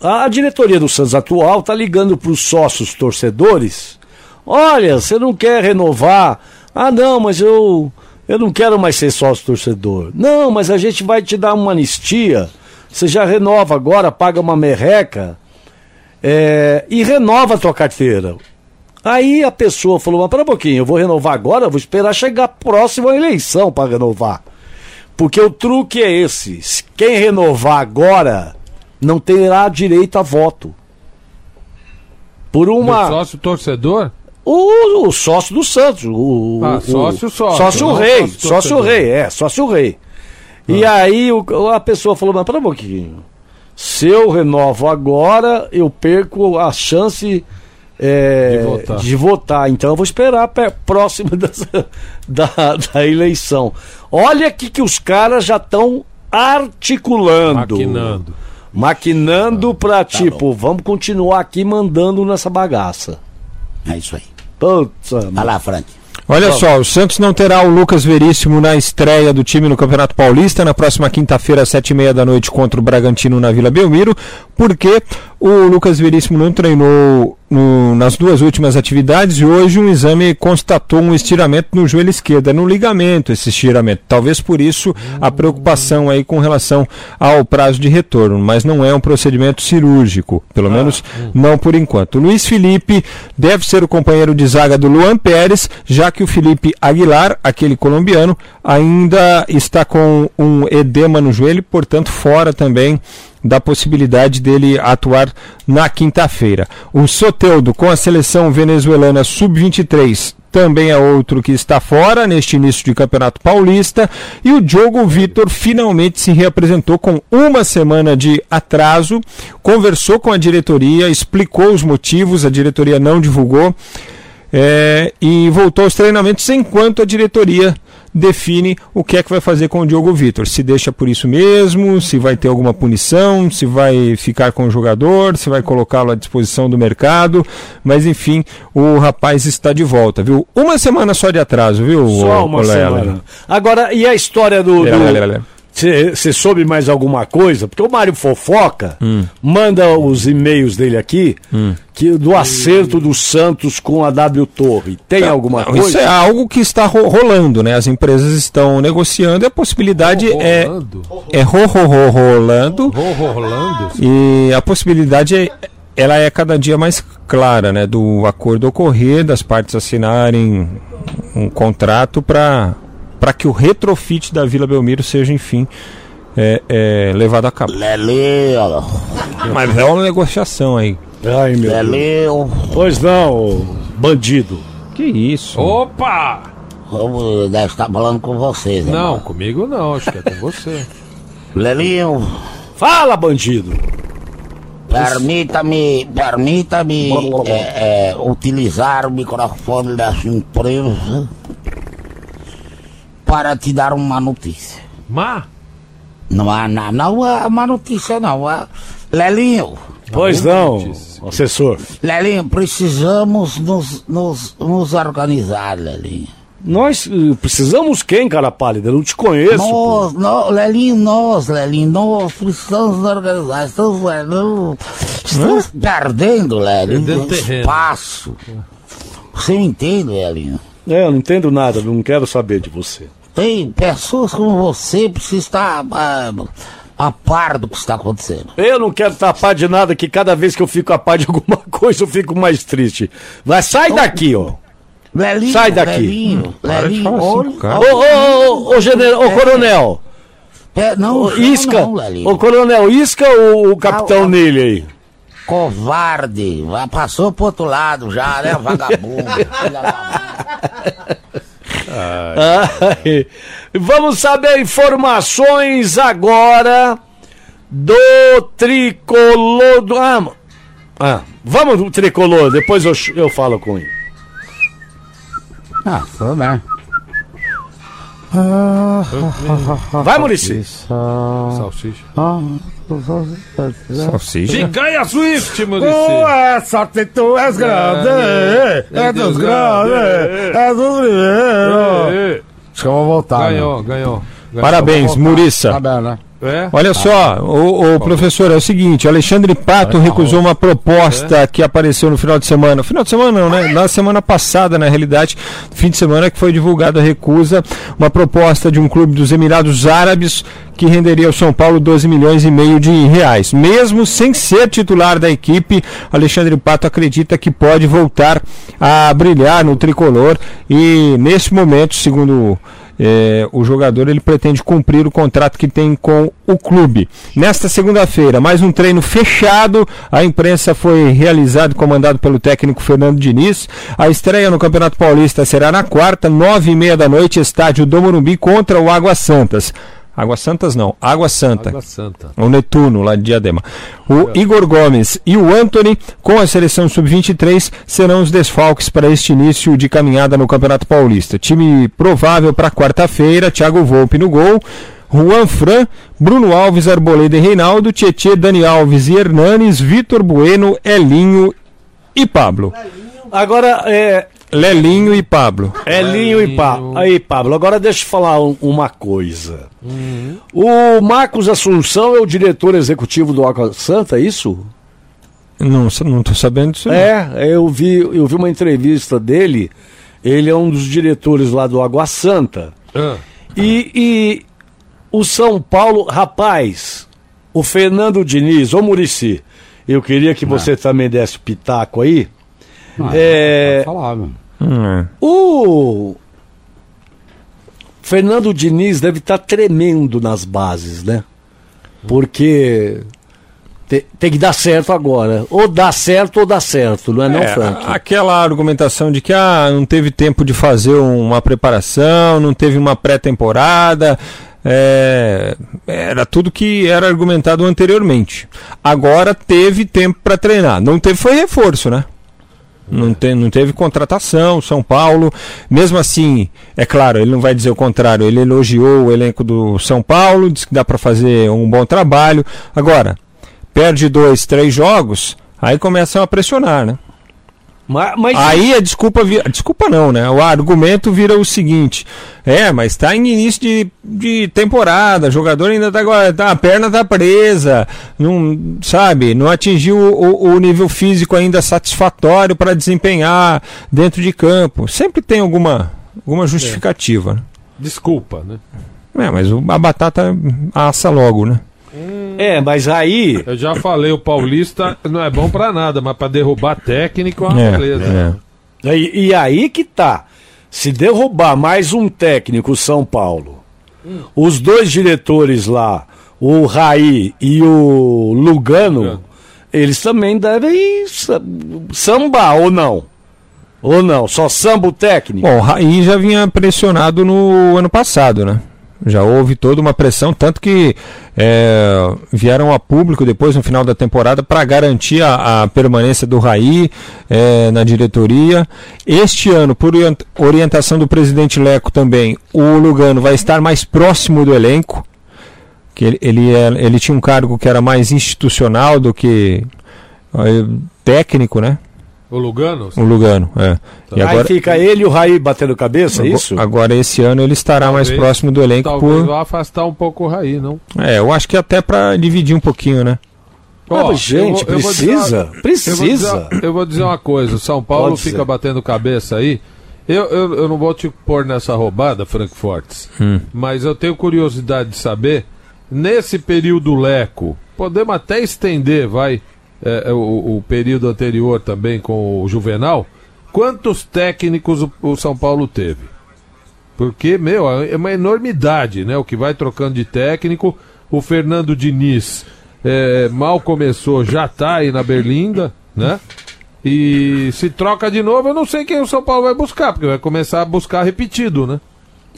a diretoria do Santos atual tá ligando para os sócios torcedores. Olha, você não quer renovar? Ah, não, mas eu eu não quero mais ser sócio torcedor. Não, mas a gente vai te dar uma anistia. Você já renova agora, paga uma merreca é, e renova a tua carteira. Aí a pessoa falou: Mas pera um pouquinho, eu vou renovar agora, vou esperar chegar a próxima eleição para renovar. Porque o truque é esse: se quem renovar agora não terá direito a voto. Por Do uma. sócio torcedor? O, o sócio do Santos. O, Ah, o- sócio, sócio, Sócio rei. sócio Sócio torcedor. Ah. rei, é, sócio rei. E aí o- a pessoa falou, mas pera um pouquinho. Se eu renovo agora, eu perco a chance é, De votar. de votar. Então eu vou esperar próximo *laughs* dessa- da, da eleição. Olha aqui que os caras já estão articulando. Maquinando. Maquinando Tá pra, tipo, vamos continuar aqui mandando nessa bagaça. É isso aí. Putz, Vai lá, Frank. Olha só, o Santos não terá o Lucas Veríssimo na estreia do time no Campeonato Paulista na próxima quinta-feira, às sete e meia da noite, contra o Bragantino na Vila Belmiro, porque o Lucas Veríssimo não treinou no- nas duas últimas atividades e hoje um exame constatou um estiramento no joelho esquerdo, é no ligamento esse estiramento. Talvez por isso a preocupação aí com relação ao prazo de retorno, mas não é um procedimento cirúrgico, pelo menos não por enquanto. O Luiz Felipe deve ser o companheiro de zaga do Luan Pérez, já que o Felipe Aguilar, aquele colombiano, ainda está com um edema no joelho, portanto fora também da possibilidade dele atuar na quinta-feira. O Soteudo com a seleção venezuelana sub-23 também é outro que está fora neste início de Campeonato Paulista. E o Diogo Vitor finalmente se reapresentou com uma semana de atraso, conversou com a diretoria, explicou os motivos, a diretoria não divulgou. é, e voltou aos treinamentos enquanto a diretoria define o que é que vai fazer com o Diogo Vitor. Se deixa por isso mesmo, se vai ter alguma punição, se vai ficar com o jogador, se vai colocá-lo à disposição do mercado. Mas enfim, o rapaz está de volta, viu? Uma semana só de atraso, viu? Só uma semana. Agora, e a história do. Lera, lera, lera. Você soube mais alguma coisa? Porque o Mário Fofoca manda os e-mails dele aqui que, do acerto do Santos com a W Torre. Tem alguma Não, coisa? Isso é algo que está ro- rolando, né? As empresas estão negociando e a possibilidade é Rolando? é ro, ro, ro- rolando Ro- Rolando? E a possibilidade é, ela é cada dia mais clara, né, do acordo ocorrer, das partes assinarem um contrato para para que o retrofit da Vila Belmiro seja, enfim, é, é, levado a cabo. Leleu, Mas é uma negociação aí. Ai, meu Deus. Leleu. Pois não, bandido. Que isso? Opa! Vamos, deve estar falando com vocês, né? Não, comigo não, acho que é com você. *laughs* Leleu, Fala, bandido. permita-me, permita-me é, é, utilizar o microfone dessa empresa para te dar uma notícia. Má? Não há não, não uma notícia não. É... Lelinho, Pois não, assessor. Lelinho, precisamos nos, nos, nos organizar, Lelinho. Nós eh, precisamos quem, cara pálida? Eu não te conheço. pô. Nós, nós, Lelinho, nós, Lelinho, nós precisamos nos organizar. Estamos, Lelinho, estamos perdendo, Lelinho, Perdendo terreno. espaço. Você me entende, Lelinho? É, eu não entendo nada, não quero saber de você. Tem pessoas como você precisam estar ah, a par do que está acontecendo. Eu não quero tapar de nada, que cada vez que eu fico a par de *laughs* alguma coisa eu fico mais triste. Vai, sai daqui, ó. Lelinho, Sai daqui. Lelinho, assim. Ô, ô, ô, ô, general, ô, coronel. É, não, isca. não, Lelinho. Ô, coronel, isca o, o capitão Ah, ah. nele aí? Covarde, vai- passou pro outro lado já, né, vagabundo. *laughs* Ai. Vamos saber informações agora do tricolor do. Ah, ah, vamos do tricolor, depois eu, eu falo com ele. ah, bem. Vai, Murici. Salsicha. Salsicha. Picanha Swift, Muricy. é sorte tu és grande, é dos grandes, é dos primeiros. Ê, Acho que eu vou voltar. Ganhou, ganhou. ganhou. Parabéns, Tá Muriça. bem, né? É? Olha só, o, o professor, é o seguinte, Alexandre Pato recusou uma proposta que apareceu no final de semana. Final de semana não, né? Na semana passada, na realidade, fim de semana que foi divulgada a recusa, uma proposta de um clube dos Emirados Árabes que renderia ao São Paulo 12 milhões e meio de reais. Mesmo sem ser titular da equipe, Alexandre Pato acredita que pode voltar a brilhar no tricolor e nesse momento, segundo é, o jogador ele pretende cumprir o contrato que tem com o clube. Nesta segunda-feira, mais um treino fechado. A imprensa foi realizado e comandado pelo técnico Fernando Diniz. A estreia no Campeonato Paulista será na quarta, nove e meia da noite, estádio do Morumbi contra o Água Santas. Águas Santas não, Água Santa. Água Santa. O Netuno, lá de Diadema. O Igor Gomes e o Anthony, com a seleção sub-23, serão os desfalques para este início de caminhada no Campeonato Paulista. Time provável para quarta-feira: Thiago Volpe no gol. Juan Fran, Bruno Alves, Arboleda e Reinaldo, Tietê, Dani Alves e Hernanes, Vitor Bueno, Elinho e Pablo. Agora, é, Lelinho e Pablo. Elinho e Pablo. Aí, Pablo, agora deixa eu falar um- uma coisa. O Marcos Assunção é o diretor executivo do Água Santa, é isso? Não, não tô sabendo disso. não. É, eu vi, eu vi uma entrevista dele. Ele é um dos diretores lá do Água Santa. Ah, E, e o São Paulo, rapaz, o Fernando Diniz, ô Murici, eu queria que você também desse pitaco aí. É, Pode falar. Hum, é. o Fernando Diniz deve estar tremendo nas bases, né? Porque te- tem que dar certo agora. Ou dá certo ou dá certo, não é, não, É, Frank? Aquela argumentação de que ah, não teve tempo de fazer uma preparação, não teve uma pré-temporada. é, era tudo que era argumentado anteriormente. Agora teve tempo para treinar. Não teve foi reforço, né? Não, te, não teve contratação, São Paulo. Mesmo assim, é claro, ele não vai dizer o contrário. Ele elogiou o elenco do São Paulo, disse que dá para fazer um bom trabalho. Agora, perde dois, três jogos, aí começam a pressionar, né? Mas, mas Aí a desculpa vira. Desculpa não, né? O argumento vira o seguinte: é, mas está em início de, de temporada, o jogador ainda tá, agora- tá. A perna tá presa, não, sabe? Não atingiu o, o- nível físico ainda satisfatório para desempenhar dentro de campo. Sempre tem alguma, alguma justificativa, né? desculpa, né? É, mas a batata assa logo, né? É, mas aí Eu já falei, o Paulista não é bom pra nada, mas pra derrubar técnico é uma É, beleza. é. E, e aí que tá. Se derrubar mais um técnico, o São Paulo, os dois diretores lá, o Raí e o Lugano, Lugano. eles também devem sa- sambar, ou não? Ou não? Só samba o técnico? Bom, o Raí já vinha pressionado no ano passado, né? Já houve toda uma pressão, tanto que é, vieram a público depois, no final da temporada, para garantir a, a permanência do Raí é, na diretoria. Este ano, por orient- orientação do presidente Leco também, o Lugano vai estar mais próximo do elenco. Que ele, ele, é- ele tinha um cargo que era mais institucional do que é, técnico, né? O Lugano? O Lugano, é. E aí agora, fica ele e o Raí batendo cabeça, é isso? Agora esse ano ele estará mais Talvez- próximo do elenco Talvez por. vá afastar um pouco o Raí, não? É, eu acho que até para dividir um pouquinho, né? Ah, Ó, mas, gente, eu vou- eu vou dizer precisa? uma- Eu vou, Precisa. dizer, eu vou dizer uma coisa, o São Paulo fica batendo cabeça aí. Eu, eu, eu não vou te pôr nessa roubada, Frank Fortes, Hum. mas eu tenho curiosidade de saber, nesse período Leco, podemos até estender, vai, é, é, o, o período anterior também com o Juvenal, quantos técnicos o, o São Paulo teve? Porque, meu, é uma enormidade, né? O que vai trocando de técnico. O Fernando Diniz é, mal começou, já tá aí na Berlinda, né? E se troca de novo, eu não sei quem o São Paulo vai buscar, porque vai começar a buscar repetido, né?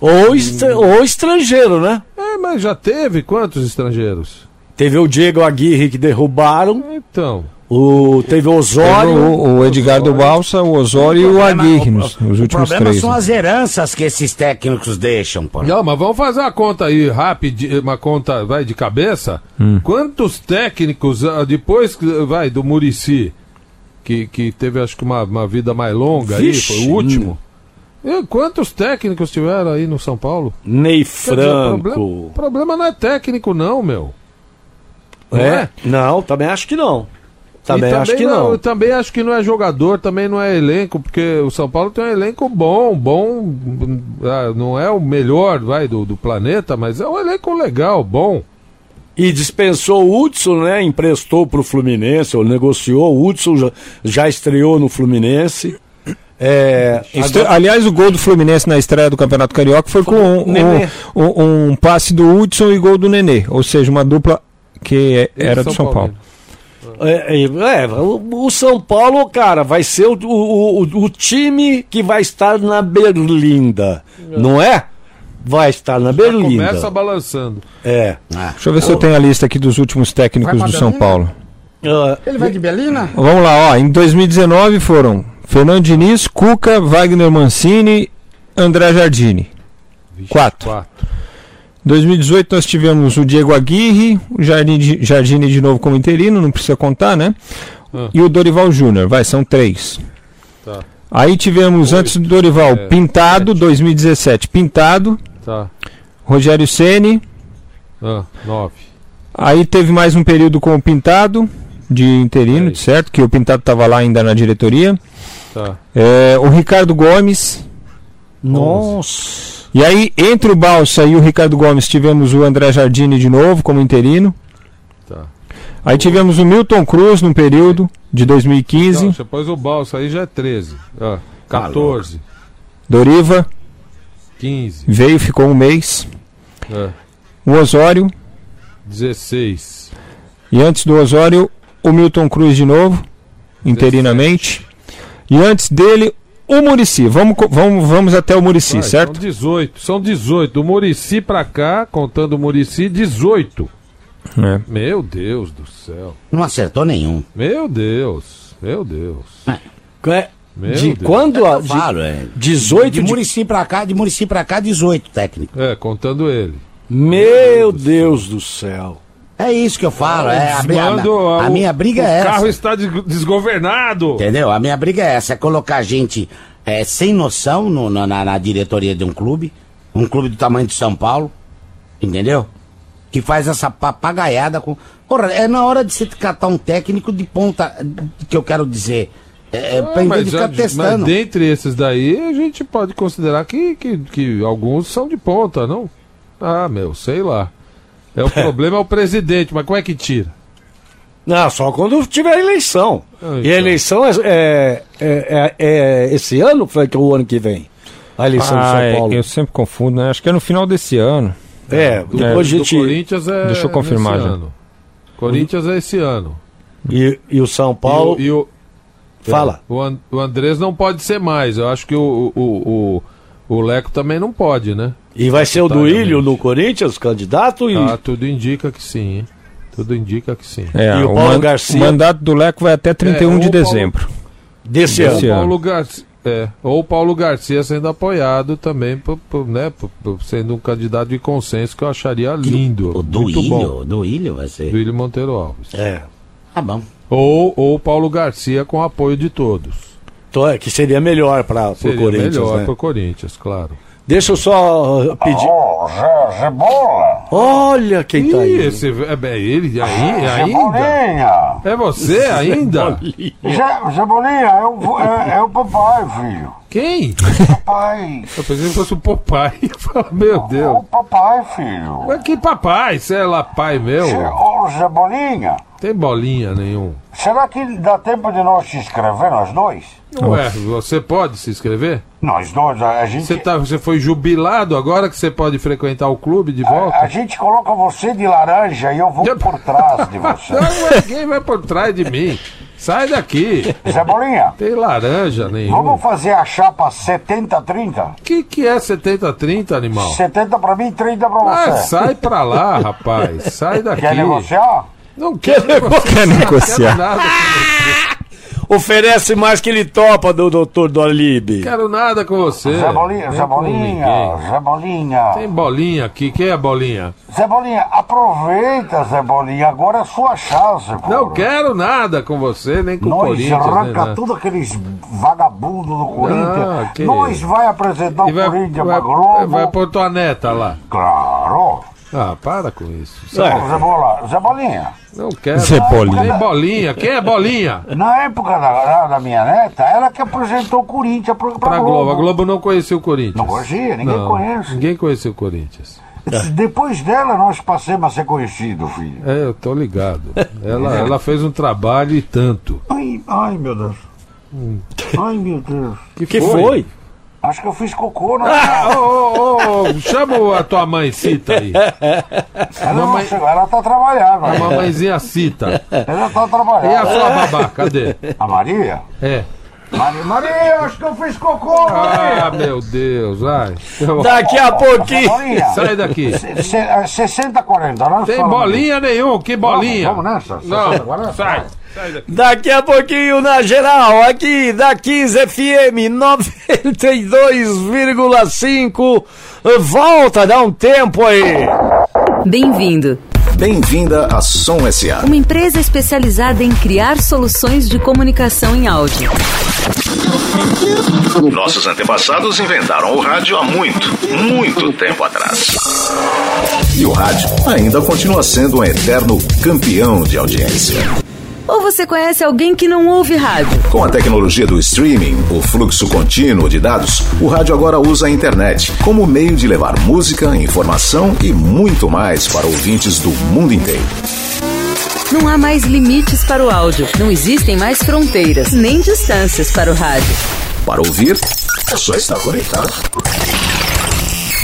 Ou, estra- ou estrangeiro, né? É, mas já teve quantos estrangeiros? Teve o Diego Aguirre que derrubaram, Então, o, teve o Osório. O, o Edgardo Balsa, o Osório e o problema- Aguirre, o- nos, nos o últimos problema três. são né? as heranças que esses técnicos deixam, pô. não, mas vamos fazer uma conta aí rápida, uma conta, vai, de cabeça. Quantos técnicos, ah, depois, que, vai, do Murici, que, que teve acho que uma, uma vida mais longa Vixe, aí, foi o último. E quantos técnicos tiveram aí no São Paulo? Ney Quer dizer, o problema, Franco. o problema não é técnico, não, meu. Não É? Não, também acho que não. Também E acho que não. não. eu também acho que não é jogador, também não é elenco, porque o São Paulo tem um elenco bom, bom. ah, Não é o melhor vai, do, do planeta, mas é um elenco legal, bom. E dispensou o Hudson, né? Emprestou pro Fluminense, ou negociou. O Hudson já, já estreou no Fluminense. É, Estre- Aliás, o gol do Fluminense na estreia do Campeonato Carioca foi com um, um, um- um passe do Hudson e gol do Nenê. Ou seja, uma dupla que é- era do São Paulo. É, é, é, o, o São Paulo, cara, vai ser o, o, o, time que vai estar na Berlinda, não é? Vai estar na Berlinda. Começa balançando. É. Deixa eu ver se eu tenho a lista aqui dos últimos técnicos do São? Paulo. Ah, Ele vai de Belina? Vamos lá, ó. Em 2019 foram Fernando Diniz, Cuca, Wagner Mancini, André Jardine. Quatro. Quatro. 2018 nós tivemos o Diego Aguirre, o Jardine, Jardine de novo como interino, não precisa contar, né? Ah. E o Dorival Júnior, vai, são três. Tá. Aí tivemos Oito. antes do Dorival, É, Pintado, 2017, Pintado, Tá. Rogério Ceni. Ah, nove. Aí teve mais um período com o Pintado, de interino, Aí. certo? Que o Pintado estava lá ainda na diretoria. Tá. É, o Ricardo Gomes. nossa. E aí, entre o Balsa e o Ricardo Gomes, tivemos o André Jardine de novo como interino. Tá. Aí tivemos o Milton Cruz num período de 2015. Não, pôs o balsa aí já é 13. Ah, 14. Doriva 15. veio, ficou um mês. É, O Osório. 16. E antes do Osório, o Milton Cruz de novo, interinamente. E antes dele, o Murici. Vamos, vamos, vamos até o Murici, Vai, certo? São 18. São 18. Do Murici pra cá, contando o Murici, 18. É. Meu Deus do céu. Não acertou nenhum. Meu Deus. Meu Deus. É, Meu de Deus. quando? a- de Falo, é. 18 De de... Murici pra cá, de Murici pra cá, 18 técnico. É, contando ele. Meu Deus do céu. É isso que eu falo. É, a, bri- a- a o- minha briga o é carro essa. está des- desgovernado. Entendeu? A minha briga é essa: é colocar gente é, sem noção no- na, na- diretoria de um clube, um clube do tamanho de São Paulo, entendeu? Que faz essa papagaiada com. Porra, é na hora de você catar um técnico de ponta, que eu quero dizer. É, é, pra Ah, vez mas, de ficar mas testando. dentre esses daí, a gente pode considerar que, que, que alguns são de ponta, não? Ah, meu, sei lá. É, o problema é o presidente, mas como é que tira? Não, só quando tiver eleição. Ah, E então. a eleição é, é, é- é- é esse ano, Frank, ou o ano que vem? A eleição do Ah, São é, Paulo. eu sempre confundo, né? Acho que é no final desse ano. É, Do, depois a do gente. Corinthians é Deixa eu confirmar já. ano. Corinthians é esse ano. E, e o São Paulo. E, o, e o- Fala. O, An- o Andrés não pode ser mais. Eu acho que o, o, o, o Leco também não pode, né? E vai ser o. Duílio no Corinthians, candidato? E... Ah, tudo indica que sim, hein? Tudo indica que sim. É, E o o, Paulo man- Garcia? o mandato do Leco vai até 31 É, de ou o Paulo- dezembro. Desse Desse ano. ano. Paulo Garcia, é, ou o Paulo Garcia sendo apoiado também, por, por, né, por- por sendo um candidato de consenso que eu acharia lindo. O muito bom. Duílio, o Duílio vai ser. Duílio Monteiro Alves. É. Tá bom. Ou ou o Paulo Garcia com apoio de todos. Então, é, que seria melhor para o Seria Corinthians. melhor né? pro Corinthians, claro. Deixa eu só uh, pedir. Ô, Zé Cebola! Olha quem tá Ih, aí. esse é bem ele aí, ainda? Cebolinha! É você ainda? Zé, Cebolinha, é o, é, é o papai, filho. Quem? Papai. Eu pensei que fosse o papai. *laughs* Eu falei, Meu É o Deus. papai, filho. Mas que papai? Você é lá pai meu? Zé- Ô, Cebolinha, Tem bolinha nenhum. será que dá tempo de nós se inscrever, nós dois? Ué, você pode se inscrever? Nós dois, a, a gente... Você, tá, você foi jubilado agora que você pode frequentar o clube de A, a volta? gente coloca você de laranja e eu vou por trás de *laughs* você. Não, quem vai por trás de mim? Sai daqui. Cebolinha, Tem laranja nenhum. vamos fazer a chapa 70-30? O que, que é 70-30, animal? 70 pra mim, 30 pra Ah, você. sai pra lá, rapaz. Sai daqui. Quer negociar? Não quero negociar. Quer negociar. Não quero nada. Oferece mais que ele topa do doutor Dolib. Quero nada com você. Zé Bolinha, Zé Bolinha. Zé Bolinha. Tem bolinha aqui. Quem é bolinha? Zé Bolinha, aproveita, Zé Bolinha, agora é a sua chance, pô. Não quero nada com você, nem com o Nós Corinthians. nem arranca nada. tudo aqueles vagabundos do Ah, Corinthians. que- Nós vai apresentar E o vai, Corinthians vai, pra Globo. vai pôr tua neta lá. Claro. Ah, para com isso. Sabe? Zé, Bola, Zé Bolinha, Não quero. Zé Bolinha. Tem bolinha. Quem é bolinha? na época da, da minha neta, ela que apresentou o Corinthians pra, pra, Pra Globo. A Globo não conhecia o Corinthians. Não conhecia, ninguém Não, conhece. Ninguém conhecia o Corinthians. Depois dela, nós passamos a ser conhecidos, filho. É, eu tô ligado. Ela, ela fez um trabalho e tanto. Ai, ai, meu Deus. Hum. Ai, meu Deus. que foi? Acho que eu fiz cocô, né? *laughs* Ô, ô, ô, chama a tua mãe Cita aí. ela, não mamãe- chegou, ela tá trabalhando. A mamãezinha Cita. Ela tá E a trabalhando. sua babá, cadê? A Maria? É. Maria, Maria, acho que eu fiz cocô, Ah, Maria. meu Deus, ai. Eu- Daqui a pouquinho. Sai daqui. Se- se- é, 60, 40, nós Tem falamos. bolinha nenhum, que bolinha? Vamos nessa? Não, sai. Daqui a pouquinho na geral, aqui da 15 FM 92,5. Volta, dá um tempo aí. Bem-vindo. Bem-vinda à Som SA. Uma empresa especializada em criar soluções de comunicação em áudio. Nossos antepassados inventaram o rádio há muito, muito tempo atrás. E o rádio ainda continua sendo um eterno campeão de audiência. Ou você conhece alguém que não ouve rádio? Com a tecnologia do streaming, o fluxo contínuo de dados, o rádio agora usa a internet como meio de levar música, informação e muito mais para ouvintes do mundo inteiro. Não há mais limites para o áudio. Não existem mais fronteiras, nem distâncias para o rádio. Para ouvir, é só estar conectado.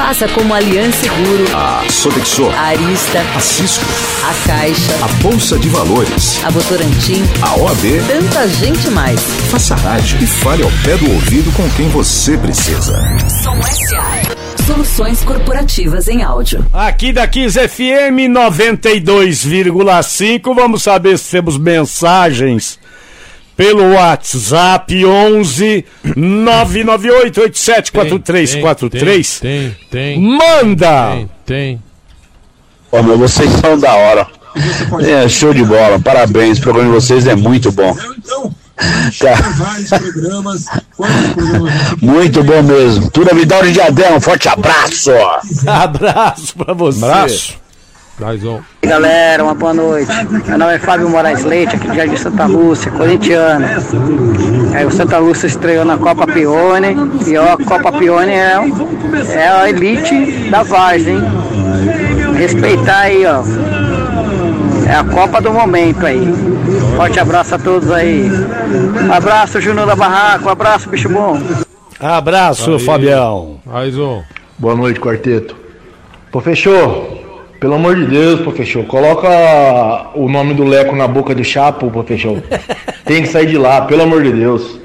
Faça como a Aliança Seguro, A Sodexo, a Arista, a Cisco, a Caixa, a Bolsa de Valores, a Votorantim, a OAB. tanta gente mais. Faça rádio e fale ao pé do ouvido com quem você precisa. Som SA. Soluções corporativas em áudio. Aqui da 15 FM 92,5. Vamos saber se temos mensagens pelo WhatsApp 11 998874343. Tem, tem. Manda! Tem, tem. Ó, meu, vocês são da hora. É, show de bola. Parabéns. O programa de vocês é muito bom. Cara, muito bom mesmo. Tudo me dá um diadema. Um forte abraço. *laughs* Abraço pra você. Abraço. Um. Galera, uma boa noite. Meu nome é Fábio Moraes Leite, aqui de Jardim Santa Lúcia, corintiano. Aí o Santa Lúcia estreou na Copa Pione e ó, a Copa Pione é, é a elite da Várzea, hein? Respeitar aí, ó. É a Copa do momento aí. Forte abraço a todos aí. Um abraço, Júnior da Barraca. Um abraço, bicho bom. Abraço, Aí. Fabião. Mais um. Boa noite, quarteto. Pô, fechou. Pelo amor de Deus, fechou. Coloca o nome do Leco na boca do Chapo, fechou. *laughs* Tem que sair de lá, pelo amor de Deus.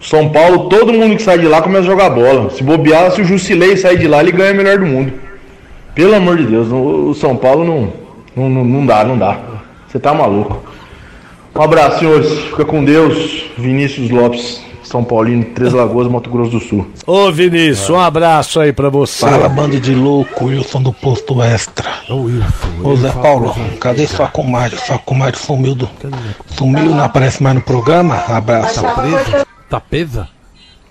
São Paulo, todo mundo que sai de lá começa a jogar bola. Se bobear, se o Jusilei sair de lá, ele ganha o melhor do mundo. Pelo amor de Deus, o o São Paulo não, não, não, não dá, não dá. Você tá maluco. Um abraço, senhores. Fica com Deus. Vinícius Lopes, São Paulino, Três Lagoas, Mato Grosso do Sul. Ô, Vinícius, um abraço aí pra você. Fala, bando de louco, Wilson do Posto Extra. Ô Zé Paulo, cadê sua comadre? Sua comadre sumiu do. Sumiu, não aparece mais no programa? Abraço. Tá pesa?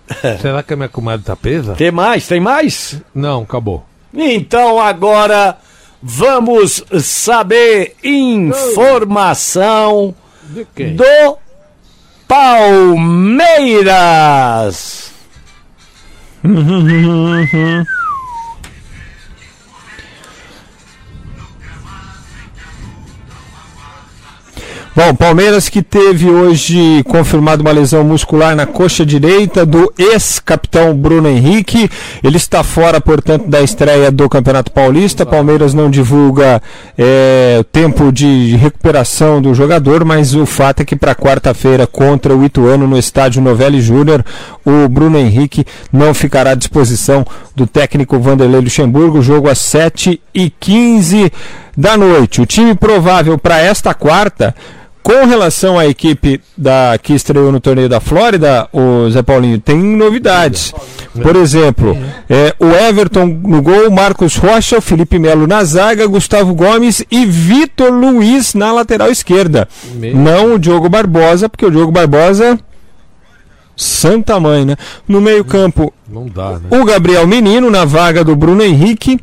*laughs* Será que a minha comadre tá pesa? Tem mais? Tem mais? Não, acabou. Então agora vamos saber informação do Palmeiras. *laughs* Bom, Palmeiras que teve hoje confirmado uma lesão muscular na coxa direita do ex-capitão Bruno Henrique. Ele está fora, portanto, da estreia do Campeonato Paulista. Palmeiras não divulga é, o tempo de recuperação do jogador, mas o fato é que para quarta-feira contra o Ituano no estádio Novelli Júnior, o Bruno Henrique não ficará à disposição do técnico Vanderlei Luxemburgo. Jogo às 7 e 15 da noite. O time provável para esta quarta com relação à equipe da, que estreou no torneio da Flórida, o Zé Paulinho, tem novidades. Por exemplo, é, o Everton no gol, Marcos Rocha, Felipe Melo na zaga, Gustavo Gomes e Vitor Luiz na lateral esquerda. Não o Diogo Barbosa, porque o Diogo Barbosa. Santa mãe, né? No meio-campo, né? o Gabriel Menino na vaga do Bruno Henrique.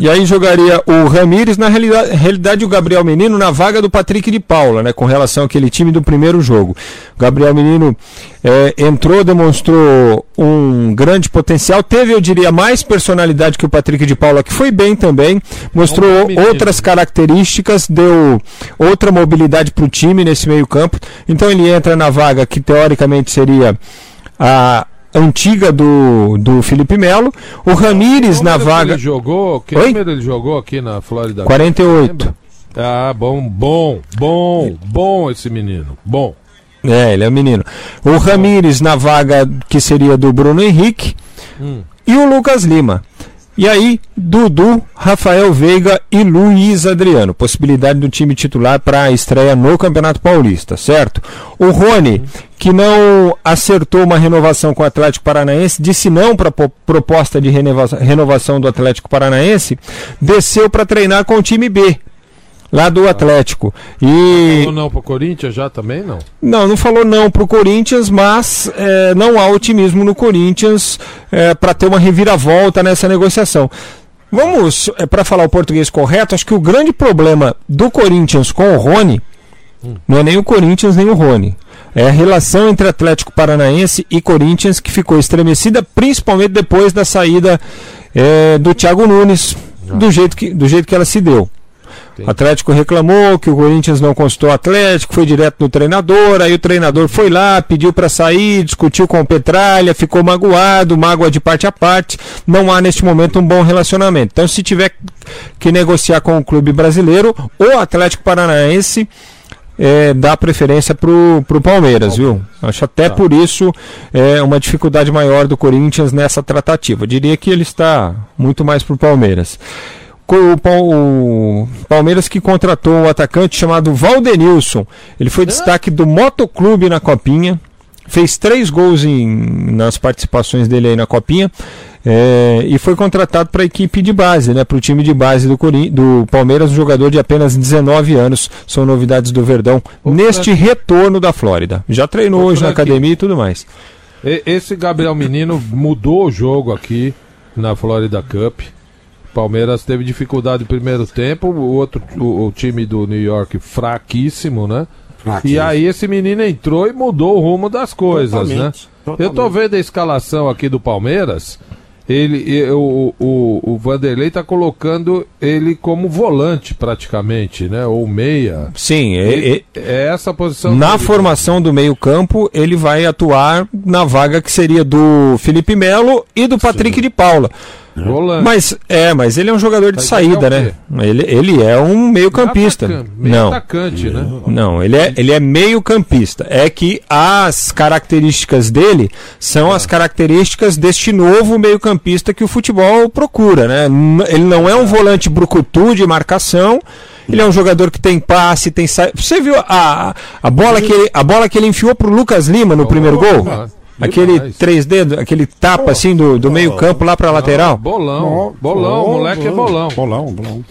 E aí jogaria o Ramires, na realidade, realidade o Gabriel Menino na vaga do Patrick de Paula, né? Com relação àquele time do primeiro jogo. O Gabriel Menino eh, entrou, demonstrou um grande potencial, teve, eu diria, mais personalidade que o Patrick de Paula, que foi bem também, mostrou outras características, deu outra mobilidade para o time nesse meio campo. Então ele entra na vaga que teoricamente seria a antiga do, do Felipe Melo, o Ramires na vaga Ele jogou, que Oi? número ele jogou aqui na Flórida? 48. Ah, bom, bom, bom, bom esse menino. Bom. É, ele é o menino. O Ramires na vaga que seria do Bruno Henrique Hum. e o Lucas Lima. E aí, Dudu, Rafael Veiga e Luiz Adriano. Possibilidade do time titular para a estreia no Campeonato Paulista, certo? O Rony, que não acertou uma renovação com o Atlético Paranaense, disse não para a proposta de renova- renovação do Atlético Paranaense, desceu para treinar com o time B, lá do Atlético. E Falou não pro Corinthians já também, não? não, não falou não pro Corinthians, mas é, não há otimismo no Corinthians para ter uma reviravolta nessa negociação. Vamos, para falar o português correto, acho que o grande problema do Corinthians com o Rony não é nem o Corinthians nem o Rony. É a relação entre Atlético Paranaense e Corinthians que ficou estremecida, principalmente depois da saída é, do Thiago Nunes, do jeito, que, do jeito que ela se deu. O Atlético reclamou que o Corinthians não consultou o Atlético, foi direto no treinador, aí o treinador foi lá, pediu para sair, discutiu com o Petralha, ficou magoado, mágoa de parte a parte. Não há neste momento um bom relacionamento. Então, se tiver que negociar com o clube brasileiro, o Atlético Paranaense é, dá preferência pro, pro Palmeiras, viu? Acho até por isso é uma dificuldade maior do Corinthians nessa tratativa. Eu diria que ele está muito mais pro Palmeiras. Co- O, Pal- o Palmeiras que contratou um atacante chamado Valdenilson. Ele foi destaque do Motoclube na Copinha. Fez três gols em, nas participações dele aí na Copinha. É, e foi contratado para a equipe de base, né, para o time de base do, Corin- do Palmeiras, um jogador de apenas 19 anos. São novidades do Verdão neste retorno da Flórida. Já treinou hoje na academia e tudo mais. E- Esse Gabriel Menino mudou o jogo aqui na Florida Cup. Palmeiras teve dificuldade no primeiro tempo, o outro o, o time do New York fraquíssimo, né? Fraquíssimo. E aí esse menino entrou e mudou o rumo das coisas, Totalmente, né? totalmente. Eu tô vendo a escalação aqui do Palmeiras. Ele, e- o, o, Vanderlei tá colocando ele como volante praticamente, né? Ou meia. Sim, é- Ele- é essa posição. Na formação do meio-campo, ele vai atuar na vaga que seria do Felipe Melo e do Patrick de Paula. Volante. Mas é, mas ele é um jogador de saída, é o né? Ele, ele é um meio-campista. Atacante, meio Não. atacante, né? Não, ele é, ele é meio-campista. É que as características dele são as características deste novo meio-campista que o futebol procura, né? Ele não é um volante brucutu de marcação. Ele é um jogador que tem passe, tem sa... Você viu a, a, bola que ele, a bola que ele enfiou pro Lucas Lima no primeiro gol? Aquele Demais. três dedos, aquele tapa assim do, do meio-campo lá pra lateral? Bolão, bolão, moleque é bolão. Bolão, bolão.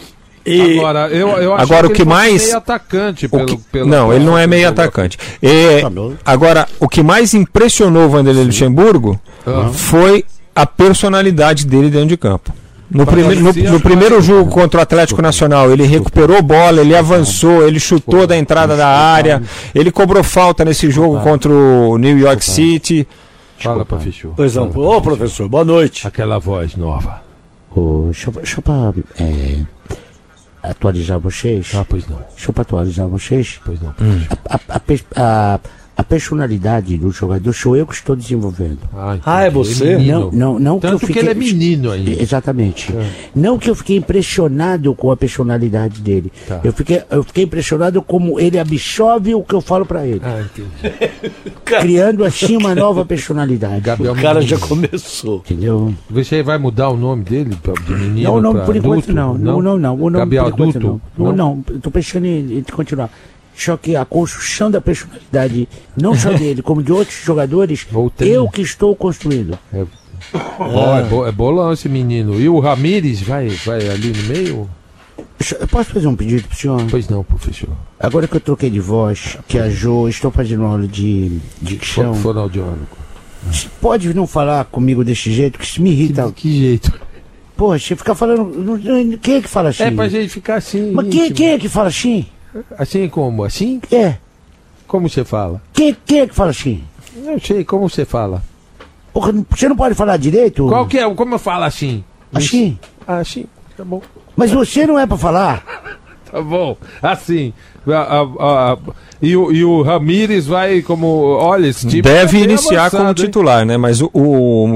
E- Agora, eu, eu Agora, o ele que mais- meio atacante pelo, que- pela não, ele não é meio atacante. É, agora, o que mais impressionou o Vanderlei Luxemburgo Ah. foi a personalidade dele dentro de campo. No, primeiro- no- no primeiro jogo contra o Atlético Nacional, ele recuperou bola, ele avançou, ele chutou da entrada da área, ele cobrou falta nesse jogo contra o New York City. Fala, professor. Pois não. Ô, professor, boa noite. Aquela voz nova. Chupa, chupa, é, atualizar vocês? Ah, pois não. Deixa eu pra atualizar vocês. Pois não. A, a, a, pe- a- a personalidade do jogador sou eu que estou desenvolvendo. Ah, Ah, é você? Não, não, não Tanto eu que ele é menino ainda. Exatamente. Não que eu fiquei impressionado com a personalidade dele. Tá. Eu, fiquei, eu fiquei impressionado como ele absorve o que eu falo pra ele. Ah, entendi. *laughs* Criando assim uma nova personalidade. Gabriel O cara já Menino. começou. Entendeu? Você vai mudar o nome dele pra- de menino Não, não, por enquanto adulto? não. Não, não, não. não, Gabriel por enquanto adulto? não. Não, não. Eu tô pensando em, em continuar. Só que a construção da personalidade, não só dele, como de outros jogadores, eu que estou construindo. É, Ó, é, bo- é bolão esse menino. E o Ramires vai, vai ali no meio? Eu posso fazer um pedido pro senhor? Pois não, professor. Agora que eu troquei de voz, que a Jo, estou fazendo aula de dicção. Fo- Fonoaudiólogo. Pode não falar comigo desse jeito, que isso me irrita. Que, jeito? Poxa, ficar falando. não- não- Quem é que fala assim? É pra gente ficar assim. Mas quem, íntimo. quem é que fala assim? Assim como? Assim? É. Como você fala? Quem, quem é que fala assim? Não sei, como você fala? Porra, você não pode falar direito? Qual que é? Como eu falo assim? Assim? Ah, assim, tá bom. Mas você não é pra falar. *laughs* Tá bom, assim. a- a- a- e, o, e o Ramires vai como. Olha, esse tá Deve bem iniciar como avançado, hein? titular, né? Mas o, o,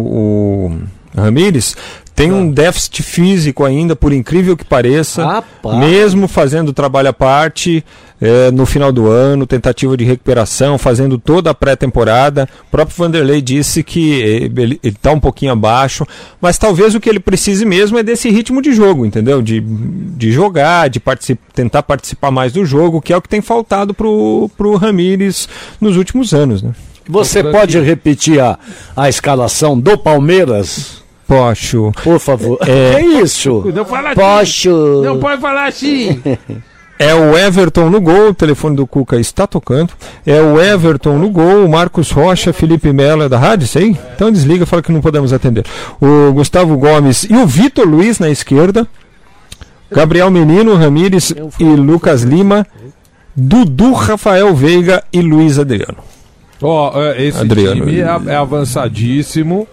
o Ramires tem um déficit físico ainda, por incrível que pareça. Rapaz. Mesmo fazendo trabalho à parte eh, no final do ano, tentativa de recuperação, fazendo toda a pré-temporada. O próprio Vanderlei disse que eh, ele está um pouquinho abaixo, mas talvez o que ele precise mesmo é desse ritmo de jogo, entendeu? De, de jogar, de particip- tentar participar mais do jogo, que é o que tem faltado pro, pro Ramires nos últimos anos, né? Você pode repetir a, a escalação do Palmeiras? Posso. Por favor. É. Que isso? Não fala assim. Posso. Não pode falar assim. É o Everton no gol, o telefone do Cuca está tocando. É o Everton no gol, o Marcos Rocha, Felipe Melo é da rádio, isso aí? Então desliga, fala que não podemos atender. O Gustavo Gomes e o Vitor Luiz na esquerda. Gabriel Menino, Ramires e Lucas Lima. Dudu, Rafael Veiga e Luiz Adriano. Ó, é, esse Adriano. time é, é avançadíssimo.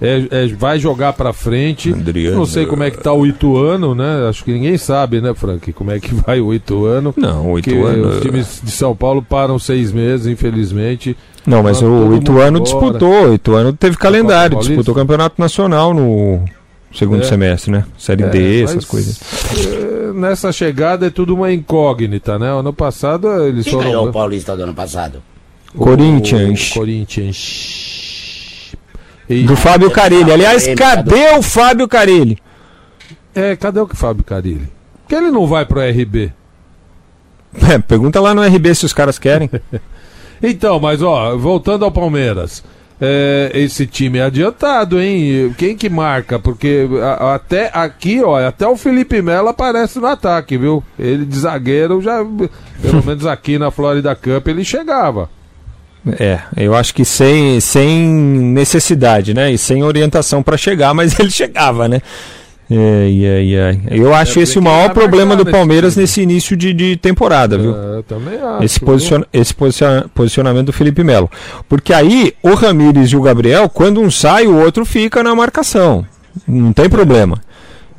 É- é- vai jogar pra frente. Não sei como é que tá o Ituano, né? Acho que ninguém sabe, né, Frank? Como é que *laughs* vai o Ituano. Não, o Ituano- os times de São Paulo param seis meses, infelizmente. Não, mas todo o Ituano disputou, o Ituano teve calendário, disputou o Campeonato Nacional no segundo É. semestre, né? Série É, D, mas, essas coisas. é, nessa chegada é tudo uma incógnita, né? Ano passado eles Quem foram. ganhou o Paulista do ano passado? O- Corinthians. o Corinthians. Do Fábio Carilli. Aliás, cadê o Fábio Carilli? É, cadê o Fábio Carilli? Por que ele não vai pro RB? É, pergunta lá no RB se os caras querem. *laughs* Então, mas ó, voltando ao Palmeiras. é, esse time é adiantado, hein? Quem que marca? Porque a- até aqui, ó, até o Felipe Melo aparece no ataque, viu? Ele de zagueiro já, pelo *laughs* menos aqui na Florida Cup, ele chegava. É, eu acho que sem, sem necessidade, né? E sem orientação para chegar, mas *laughs* ele chegava, né? É, é, é. Eu acho É, esse o maior problema do Palmeiras nesse início de, de temporada, viu? É, eu também acho. Esse, posiciona- esse posiciona- posicionamento do Felipe Melo. Porque aí o Ramires e o Gabriel, quando um sai, o outro fica na marcação. Não tem problema.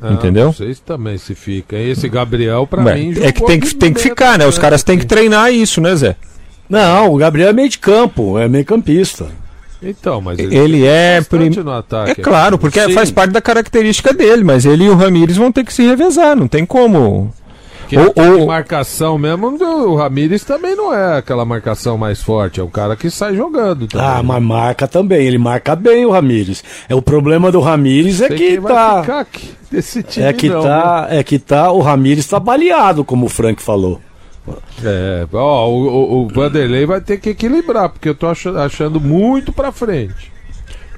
Ah, entendeu? Vocês também se ficam. Esse Gabriel, pra Ué, mim, é que tem que, tem que ficar, né? Os caras têm que treinar isso, né, Zé? Não, o Gabriel é meio de campo, é meio campista. Então, mas Ele é. bastante prim- no ataque, É claro, porque Sim. faz parte da característica dele, mas ele e o Ramires vão ter que se revezar, não tem como. Que Ou- ou- marcação mesmo, o Ramires também não é aquela marcação mais forte, é um cara que sai jogando também. Ah, mas marca também, ele marca bem o Ramires. É o problema do Ramires é que tá é que não, tá, é que tá o Ramires tá baleado, como o Frank falou. É, ó, o, o- Vanderlei vai ter que equilibrar, porque eu tô ach- achando muito pra frente.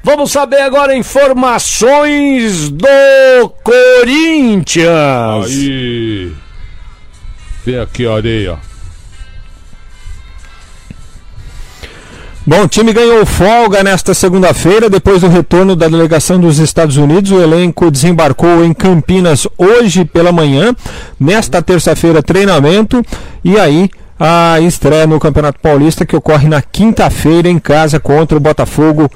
Vamos saber agora informações do Corinthians. Aí. Vem aqui, areia. Bom, o time ganhou folga nesta segunda-feira, depois do retorno da delegação dos Estados Unidos. O elenco desembarcou em Campinas hoje pela manhã. Nesta terça-feira, treinamento. E aí, a estreia no Campeonato Paulista, que ocorre na quinta-feira em casa contra o Botafogo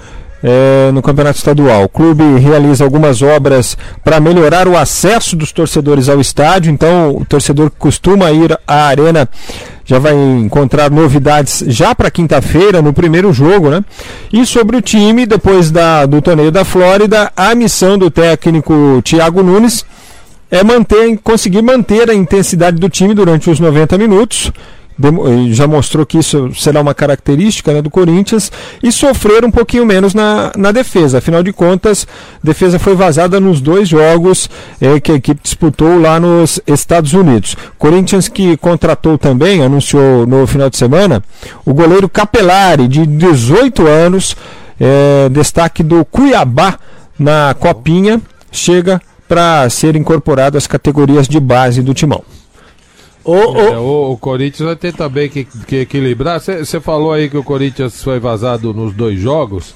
é, no Campeonato Estadual. O clube realiza algumas obras para melhorar o acesso dos torcedores ao estádio, então o torcedor que costuma ir à arena já vai encontrar novidades já para quinta-feira, no primeiro jogo, né? E sobre o time, depois da, do torneio da Flórida, a missão do técnico Thiago Nunes é manter, conseguir manter a intensidade do time durante os 90 minutos. Já mostrou que isso será uma característica né, do Corinthians e sofrer um pouquinho menos na, na defesa. Afinal de contas, defesa foi vazada nos dois jogos eh, que a equipe disputou lá nos Estados Unidos. Corinthians que contratou também, anunciou no final de semana, o goleiro Capelari, de 18 anos, eh, destaque do Cuiabá na Copinha, chega para ser incorporado às categorias de base do timão. É, o, o Corinthians vai ter também que, que equilibrar. Você falou aí que o Corinthians foi vazado nos dois jogos,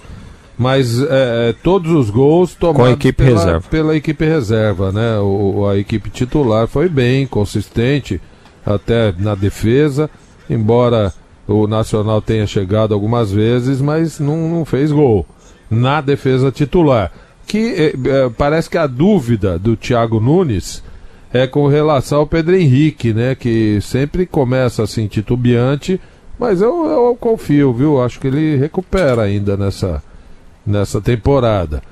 mas é, é, todos os gols tomados Com a equipe pela, reserva. pela equipe reserva, né? O, a equipe titular foi bem consistente, até na defesa, embora o Nacional tenha chegado algumas vezes, mas não, não fez gol na defesa titular. Que é, é, parece que a dúvida do Thiago Nunes é com relação ao Pedro Henrique, né? Que sempre começa assim titubeante, mas eu, eu confio, viu? Acho que ele recupera ainda nessa, nessa temporada.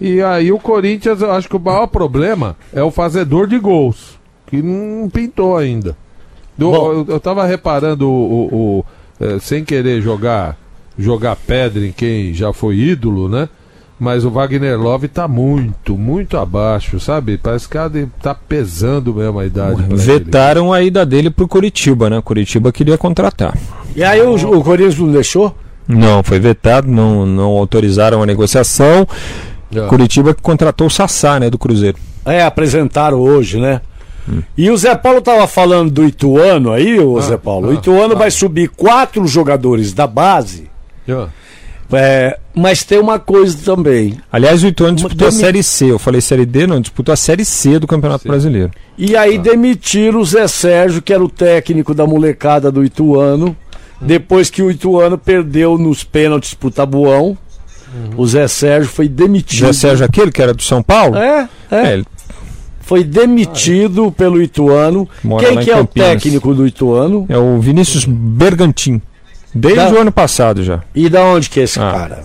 E aí o Corinthians, eu acho que o maior problema é o fazedor de gols, que não pintou ainda. Eu, eu, eu tava reparando o, o- o, eh, sem querer jogar jogar pedra em quem já foi ídolo, né? Mas o Wagner Love tá muito, muito abaixo, sabe? Parece que tá pesando mesmo a idade. Vetaram a ida dele pro Curitiba, né? Curitiba queria contratar. E aí o, o Corinthians não deixou? Não, foi vetado, não, não autorizaram a negociação. Curitiba que contratou o Sassá, né, do Cruzeiro. É, apresentaram hoje, né? E o Zé Paulo tava falando do Ituano aí, o Zé Paulo. o Ituano vai subir quatro jogadores da base. Ah. É, mas tem uma coisa também. Aliás, o Ituano disputou a Demi- Série C. Eu falei Série D, não, disputou a Série C do Campeonato Brasileiro. E aí demitiram o Zé Sérgio, que era o técnico da molecada do Ituano. Depois que o Ituano perdeu nos pênaltis pro Tabuão, o Zé Sérgio foi demitido. Zé Sérgio aquele que era do São Paulo? É, é. ele Foi demitido pelo Ituano. Mora Quem que é o técnico do Ituano? é o Vinícius Bergantin. Desde Da- o ano passado já. E da onde que é esse Ah. cara?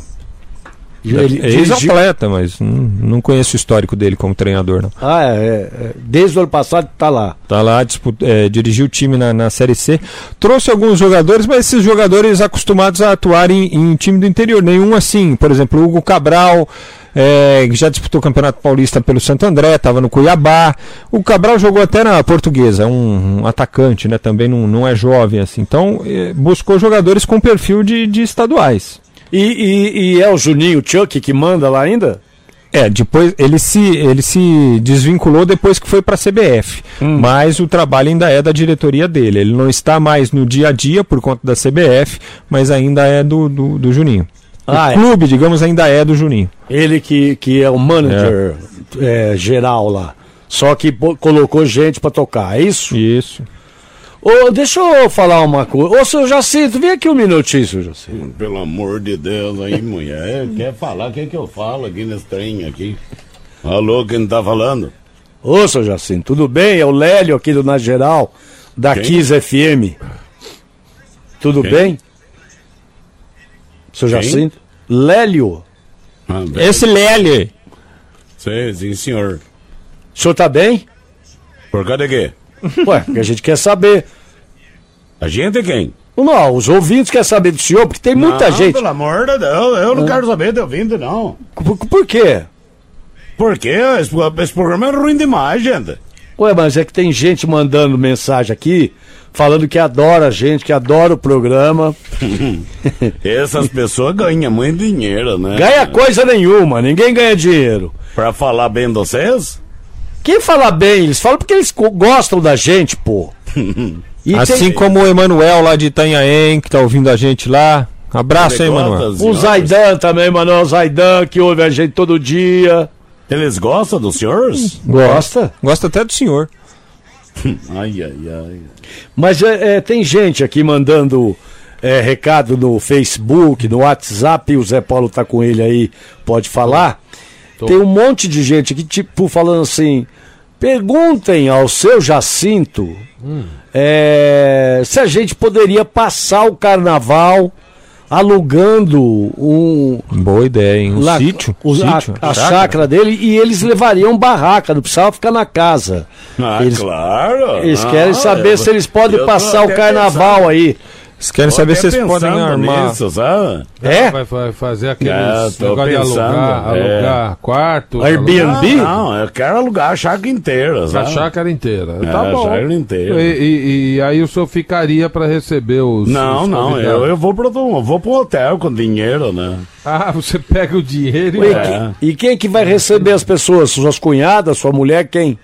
É ex-atleta, mas não, não conheço o histórico dele como treinador, não. Ah, é, é. Desde o ano passado tá lá. Tá lá, disputa, é, dirigiu o time na, na Série C. Trouxe alguns jogadores, mas esses jogadores acostumados a atuar em, em time do interior. Nenhum assim. Por exemplo, o Hugo Cabral, é, que já disputou o Campeonato Paulista pelo Santo André, estava no Cuiabá. O Cabral jogou até na Portuguesa, um, um atacante, né? Também não, não é jovem assim. Então, é, buscou jogadores com perfil de, de estaduais. E, e- e é o Juninho Chuck que manda lá ainda? É, depois ele se, ele se desvinculou depois que foi para a CBF. Hum. Mas o trabalho ainda é da diretoria dele. Ele não está mais no dia a dia por conta da CBF, mas ainda é do, do, do Juninho. Ah, o é. clube, digamos, ainda é do Juninho. Ele que, que é o manager é, geral lá. Só que colocou gente pra tocar, é isso? Isso. Ô, deixa eu falar uma coisa. Ô, seu Jacinto, vem aqui um minutinho, seu Jacinto. Pelo amor de Deus aí, mulher. Quer falar? O que, que eu falo aqui nesse trem aqui? Alô, quem tá falando? Ô, seu Jacinto, tudo bem? É o Lélio aqui do Na Geral, da Quem? Kiss FM. Tudo Quem? bem? Seu Quem? Jacinto? Lélio. Ah, Esse Lélio. Sim, sim, senhor. O senhor tá bem? Por causa de quê? Ué, porque a gente quer saber. A gente é quem? Não, os ouvintes querem saber do senhor, porque tem muita Não, gente. Pelo amor de Deus, eu não Ah. quero saber de ouvindo, não. Por, por quê? Por quê? Esse, esse programa é ruim demais, gente. Ué, mas é que tem gente mandando mensagem aqui, falando que adora a gente, que adora o programa. *laughs* Essas pessoas ganham muito dinheiro, né? Ganha coisa nenhuma, ninguém ganha dinheiro. Pra falar bem de vocês? Quem fala bem, eles falam porque eles gostam da gente, pô. *laughs* E assim tem- como o Emanuel lá de Itanhaém, que tá ouvindo a gente lá. Abraço aí, Emanuel. O Zaidan também, Manuel Zaidan, que ouve a gente todo dia. Eles gostam dos senhores? Gosta? Gosta até do senhor. *laughs* Ai, ai, ai. Mas é, é, tem gente aqui mandando é, recado no Facebook, no WhatsApp, o Zé Paulo tá com ele aí, pode falar. Tem um monte de gente aqui, tipo, falando assim: perguntem ao seu Jacinto é, se a gente poderia passar o carnaval alugando um. Boa ideia, hein? Um lá- sítio? o- a, Sítio? a Chácara? chácara dele e eles levariam barraca, não precisava ficar na casa. Ah, eles, claro. Eles Ah, querem saber eu- se eles podem tô passar o carnaval pensando. aí. Eles querem Tô saber se eles podem armar. nisso, sabe? É? Vai, vai fazer aqueles É, negócio de alugar, é. alugar quarto. Airbnb? Não, não, eu quero alugar a chácara inteira, alugar A sabe? chácara inteira. É, tá a bom. chácara inteira. E, e- e aí o senhor ficaria para receber os. Não, os não, eu, eu vou pro, eu vou pro hotel com dinheiro, né? Ah, você pega o dinheiro Ué, e. É. que- e quem que vai receber as pessoas? Suas cunhadas, sua mulher, quem?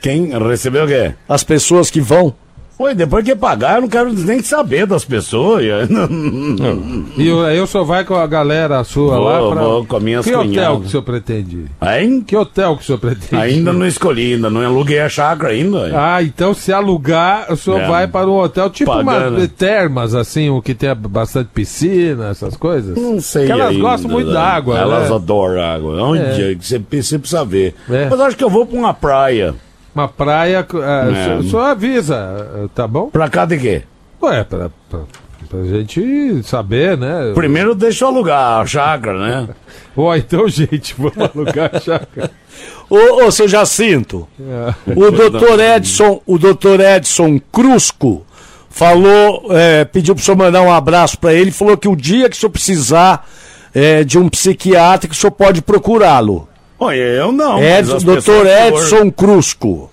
Quem recebeu o quê? As pessoas que vão. Oi, depois que pagar, eu não quero nem saber das pessoas. *laughs* E eu- aí o senhor vai com a galera sua Vou, lá pra. vou com as minhas que hotel cunhadas. que o senhor pretende? Hein? Que hotel que o senhor pretende Ainda não escolhi, ainda não aluguei a chácara ainda. Ah, então se alugar, o senhor É. vai para um hotel tipo Pagando. uma termas, assim, o que tem bastante piscina, essas coisas? Não sei Porque elas ainda, gostam muito da água, Elas né? adoram água. Onde É. é. você, você precisa ver. É. Mas acho que eu vou pra uma praia. Uma praia, É. o senhor- o senhor avisa, ah, tá bom? Pra cá de quê? Ué, pra, pra, pra gente saber, né? Primeiro deixa eu alugar a chácara, né? *laughs* Ó, então, gente, vamos alugar a chácara. *laughs* Ô, ô, seu Jacinto, É. o doutor Edson, o doutor Edson Crusco falou, é, pediu pro senhor mandar um abraço pra ele, falou que o dia que o senhor precisar é, de um psiquiatra, que o senhor pode procurá-lo. Olha, eu não. Edson, doutor que Edson ouvem- Crusco.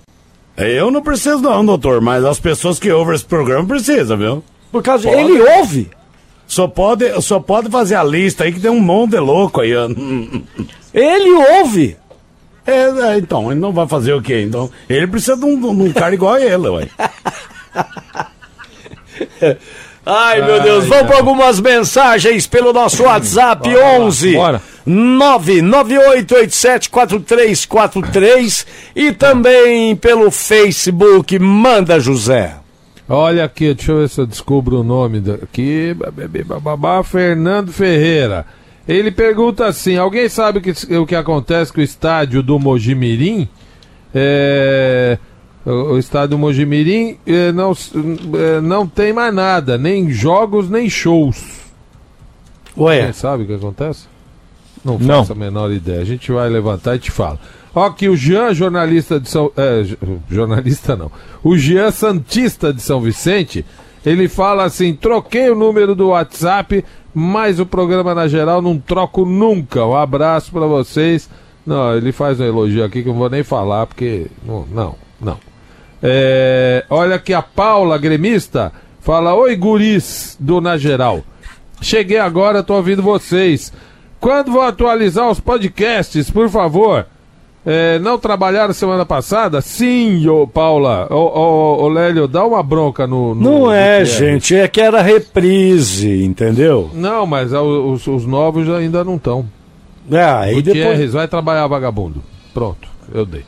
Eu não preciso não, doutor, mas as pessoas que ouvem esse programa precisam, viu? Por causa Pode. ele ouve. Só pode, só pode fazer a lista aí que tem um monte de louco aí. Ele ouve. É, é, então, ele não vai fazer o quê? Então, ele precisa de um, de um cara igual a ele, ué. *laughs* Ai, meu Deus, vamos para algumas mensagens pelo nosso WhatsApp 11 bora. 998874343 e também pelo Facebook Manda José. Olha aqui, deixa eu ver se eu descubro o nome daqui. Bababá, bababá, Fernando Ferreira. Ele pergunta assim: alguém sabe o que, o que acontece com o estádio do Mojimirim? É, o, estádio do Mojimirim é, não, é, não tem mais nada, nem jogos, nem shows. Ué, Alguém sabe o que acontece? Não Não. faço a menor ideia. A gente vai levantar e te fala. Ó, que o Jean, jornalista de São. É, jornalista não. O Jean Santista de São Vicente, ele fala assim: troquei o número do WhatsApp, mas o programa na geral não troco nunca. Um abraço pra vocês. Não, ele faz um elogio aqui que eu não vou nem falar, porque. Não, não. não. É, olha que a Paula, gremista, fala: Oi, guris do Na Geral. Cheguei agora, tô ouvindo vocês. Quando vão atualizar os podcasts, por favor? É, não trabalharam semana passada? Sim, ô Paula. Ô, ô, ô Lélio, dá uma bronca no. no não no é, gente, é que era reprise, entendeu? Não, mas ah, os, os novos ainda não estão. É, aí Gutierrez, depois. vai trabalhar vagabundo. Pronto, eu dei.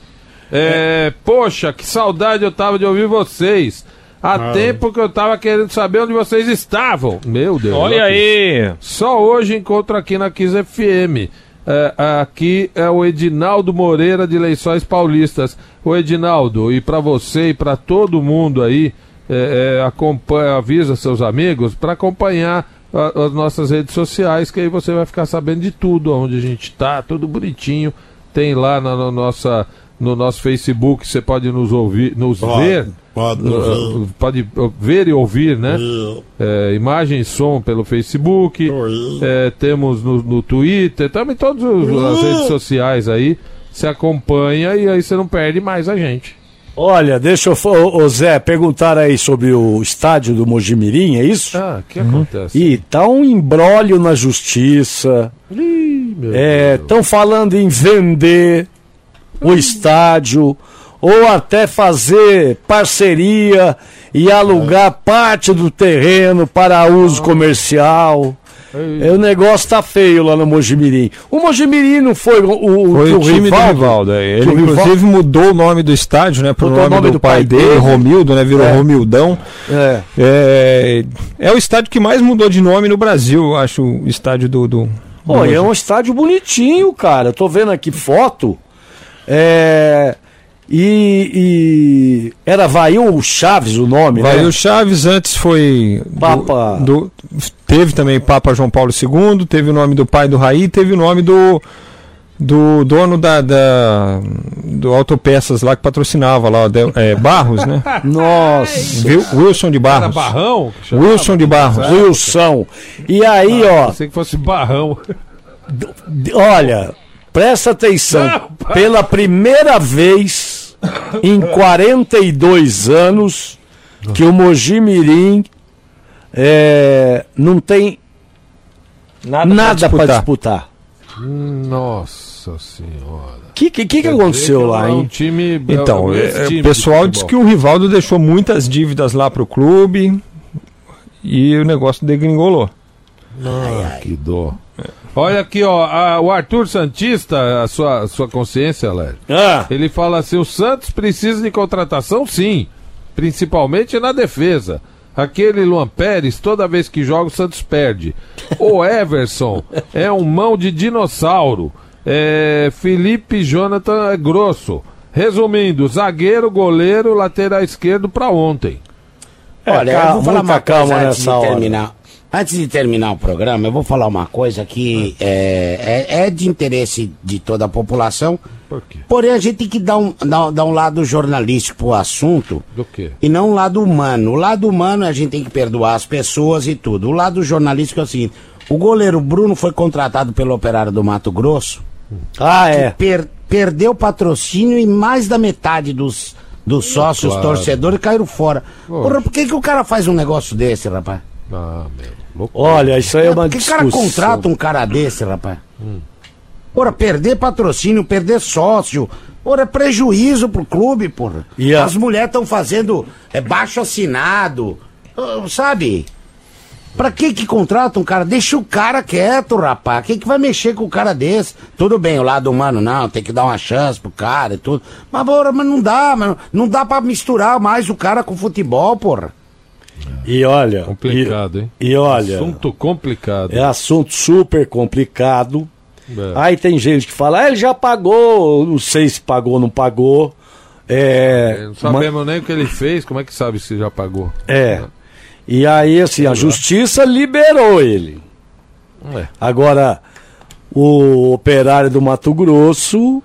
É, Poxa, que saudade eu tava de ouvir vocês. Há Ah. tempo que eu tava querendo saber onde vocês estavam. Meu Deus. Olha aí! Só hoje encontro aqui na Kiss FM. É, aqui é o Edinaldo Moreira de Leições Paulistas. O Edinaldo, e para você e para todo mundo aí, é, é, acompanha, avisa seus amigos para acompanhar a- as nossas redes sociais, que aí você vai ficar sabendo de tudo, onde a gente tá, tudo bonitinho. Tem lá na, na nossa, no nosso Facebook, você pode nos ouvir, nos ver. pode Uh, pode ver e ouvir, né? É, imagem e som pelo Facebook. É, temos no, no Twitter, também todas os- as redes sociais aí. Se acompanha e aí você não perde mais a gente. Olha, deixa eu. Ô, Zé, perguntar aí sobre o estádio do Mojimirim, é isso? Ah, o que acontece? E tá um embrólio na justiça. Ih, meu Estão falando em vender o estádio ou até fazer parceria e alugar parte do terreno para uso comercial. é, o negócio tá feio lá no Mojimirim. O Mojimirim não foi o, o, Foi o time do Rivaldo. é. Ele, Rivaldo- inclusive, mudou o nome do estádio, né? Pro nome, nome do, do pai pai dele, dele. Romildo, né? Virou É. Romildão. É. É, é o estádio que mais mudou de nome no Brasil, eu acho, o estádio do. do, e é um estádio bonitinho, cara. Eu tô vendo aqui foto. É. E, e- era Vail Chaves o nome, Vai né? o Chaves antes foi. do- Papa. do- teve também Papa João Paulo II, teve o nome do pai do Raí, teve o nome do. Do dono da, da do Autopeças lá que patrocinava lá, de- é, Barros, né? *laughs* Nossa. Viu? Wilson de Era Barros. Barrão? que chamava? Wilson de Barros. Wilson. E aí, ó, Pensei que fosse Barrão. olha, presta atenção. Pela primeira vez em *laughs* 42 anos que o Mojimirim é, não tem Nada, nada pra para disputar. disputar. Nossa senhora. O que, que, que, que aconteceu que lá, é um hein? time, Então, é, é, esse é, time o de pessoal diz que o Rivaldo deixou muitas dívidas lá pro clube e o negócio degringolou. Ah, que dó. Olha aqui, ó, a- o Arthur Santista, a sua, a sua consciência, Léo. Ah, Ele fala assim: o Santos precisa de contratação, sim. Principalmente na defesa. Aquele Luan Pérez, toda vez que joga, o Santos perde. O *laughs* Everson é um mão de dinossauro. É, Felipe Jonathan é grosso. Resumindo, zagueiro, goleiro, lateral esquerdo pra ontem. Olha, ca- eu vou falar uma calma coisa antes de nessa hora. terminar. Antes de terminar o programa, eu vou falar uma coisa que é, é, é de interesse de toda a população. Por quê? Porém, a gente tem que dar um, dar, dar um lado jornalístico pro assunto Do quê? e não um lado humano. O lado humano a gente tem que perdoar as pessoas e tudo. O lado jornalístico é o seguinte: o goleiro Bruno foi contratado pelo operário do Mato Grosso, ah, é. per- perdeu patrocínio e mais da metade dos, dos sócios claro. torcedores caíram fora. Porra, por que, que o cara faz um negócio desse, rapaz? Ah, meu. loucura. Olha, isso aí é uma Por que o cara discussão. contrata um cara desse, rapaz? Hum. Porra, perder patrocínio, perder sócio. Porra, é prejuízo pro clube, porra. E a- As mulheres estão fazendo é, baixo assinado. ah, Sabe? Pra que que contrata um cara? Deixa o cara quieto, rapaz. Quem que vai mexer com o cara desse? Tudo bem, o lado humano não, tem que dar uma chance pro cara e tudo. Mas, porra, mas não dá, mano. Não dá pra misturar mais o cara com o futebol, porra. E olha. Complicado, e, hein? E olha. Assunto complicado. É assunto super complicado. É. Aí tem gente que fala, ah, ele já pagou, não sei se pagou ou não pagou. É, Não sabemos nem o que ele fez, como é que sabe se já pagou? é. E aí, assim, a justiça liberou ele. É. Agora, o operário do Mato Grosso.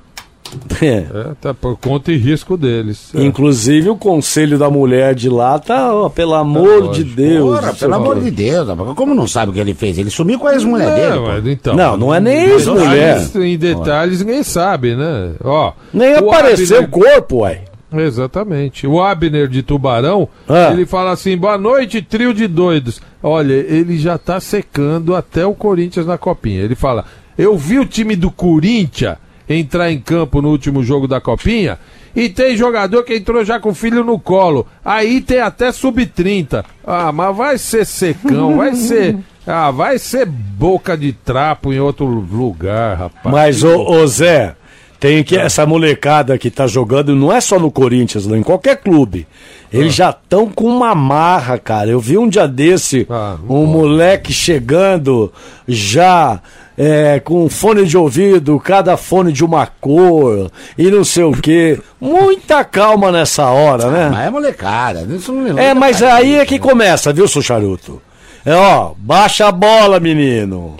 É, É, tá por conta e risco deles. É. Inclusive o conselho da mulher de lá tá, ó, pelo amor de. Deus. Porra, pelo o amor de Deus. Como não sabe o que ele fez? Ele sumiu com a ex-mulher É, dele. mas então, Não, não é nem em ex-mulher. Em detalhes ninguém sabe, né? Ó, Nem o apareceu o Abner- corpo, uai. Exatamente. O Abner de Tubarão, Ah. ele fala assim: boa noite, trio de doidos. Olha, ele já tá secando até o Corinthians na copinha. Ele fala: eu vi o time do Corinthians entrar em campo no último jogo da copinha. E tem jogador que entrou já com o filho no colo. Aí tem até sub-30. Ah, mas vai ser secão, vai ser. *laughs* Ah, vai ser boca de trapo em outro lugar, rapaz. Mas, ô, ô, Zé, tem que essa molecada que tá jogando, não é só no Corinthians, não, em qualquer clube. Eles já estão com uma marra, cara. Eu vi um dia desse, Ah, um moleque chegando já é, com fone de ouvido, cada fone de uma cor e não sei o quê. Muita calma nessa hora, né? Mas é molecada. Isso não É, mas aí é que começa, viu, seu charuto? É, ó, baixa a bola, menino.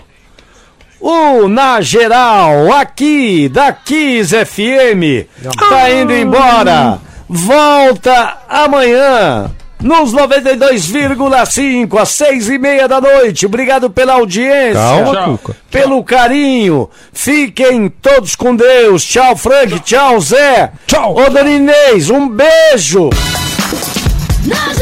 O Na Geral, aqui, da Kiss FM, tá indo embora. Volta amanhã, nos 92,5, às seis e meia da noite. Obrigado pela audiência. Calma, Tchau. Cuca. Pelo carinho. Fiquem todos com Deus. Tchau, Frank. Tchau, Zé. Tchau. Ô, Dona Inês, um beijo. Na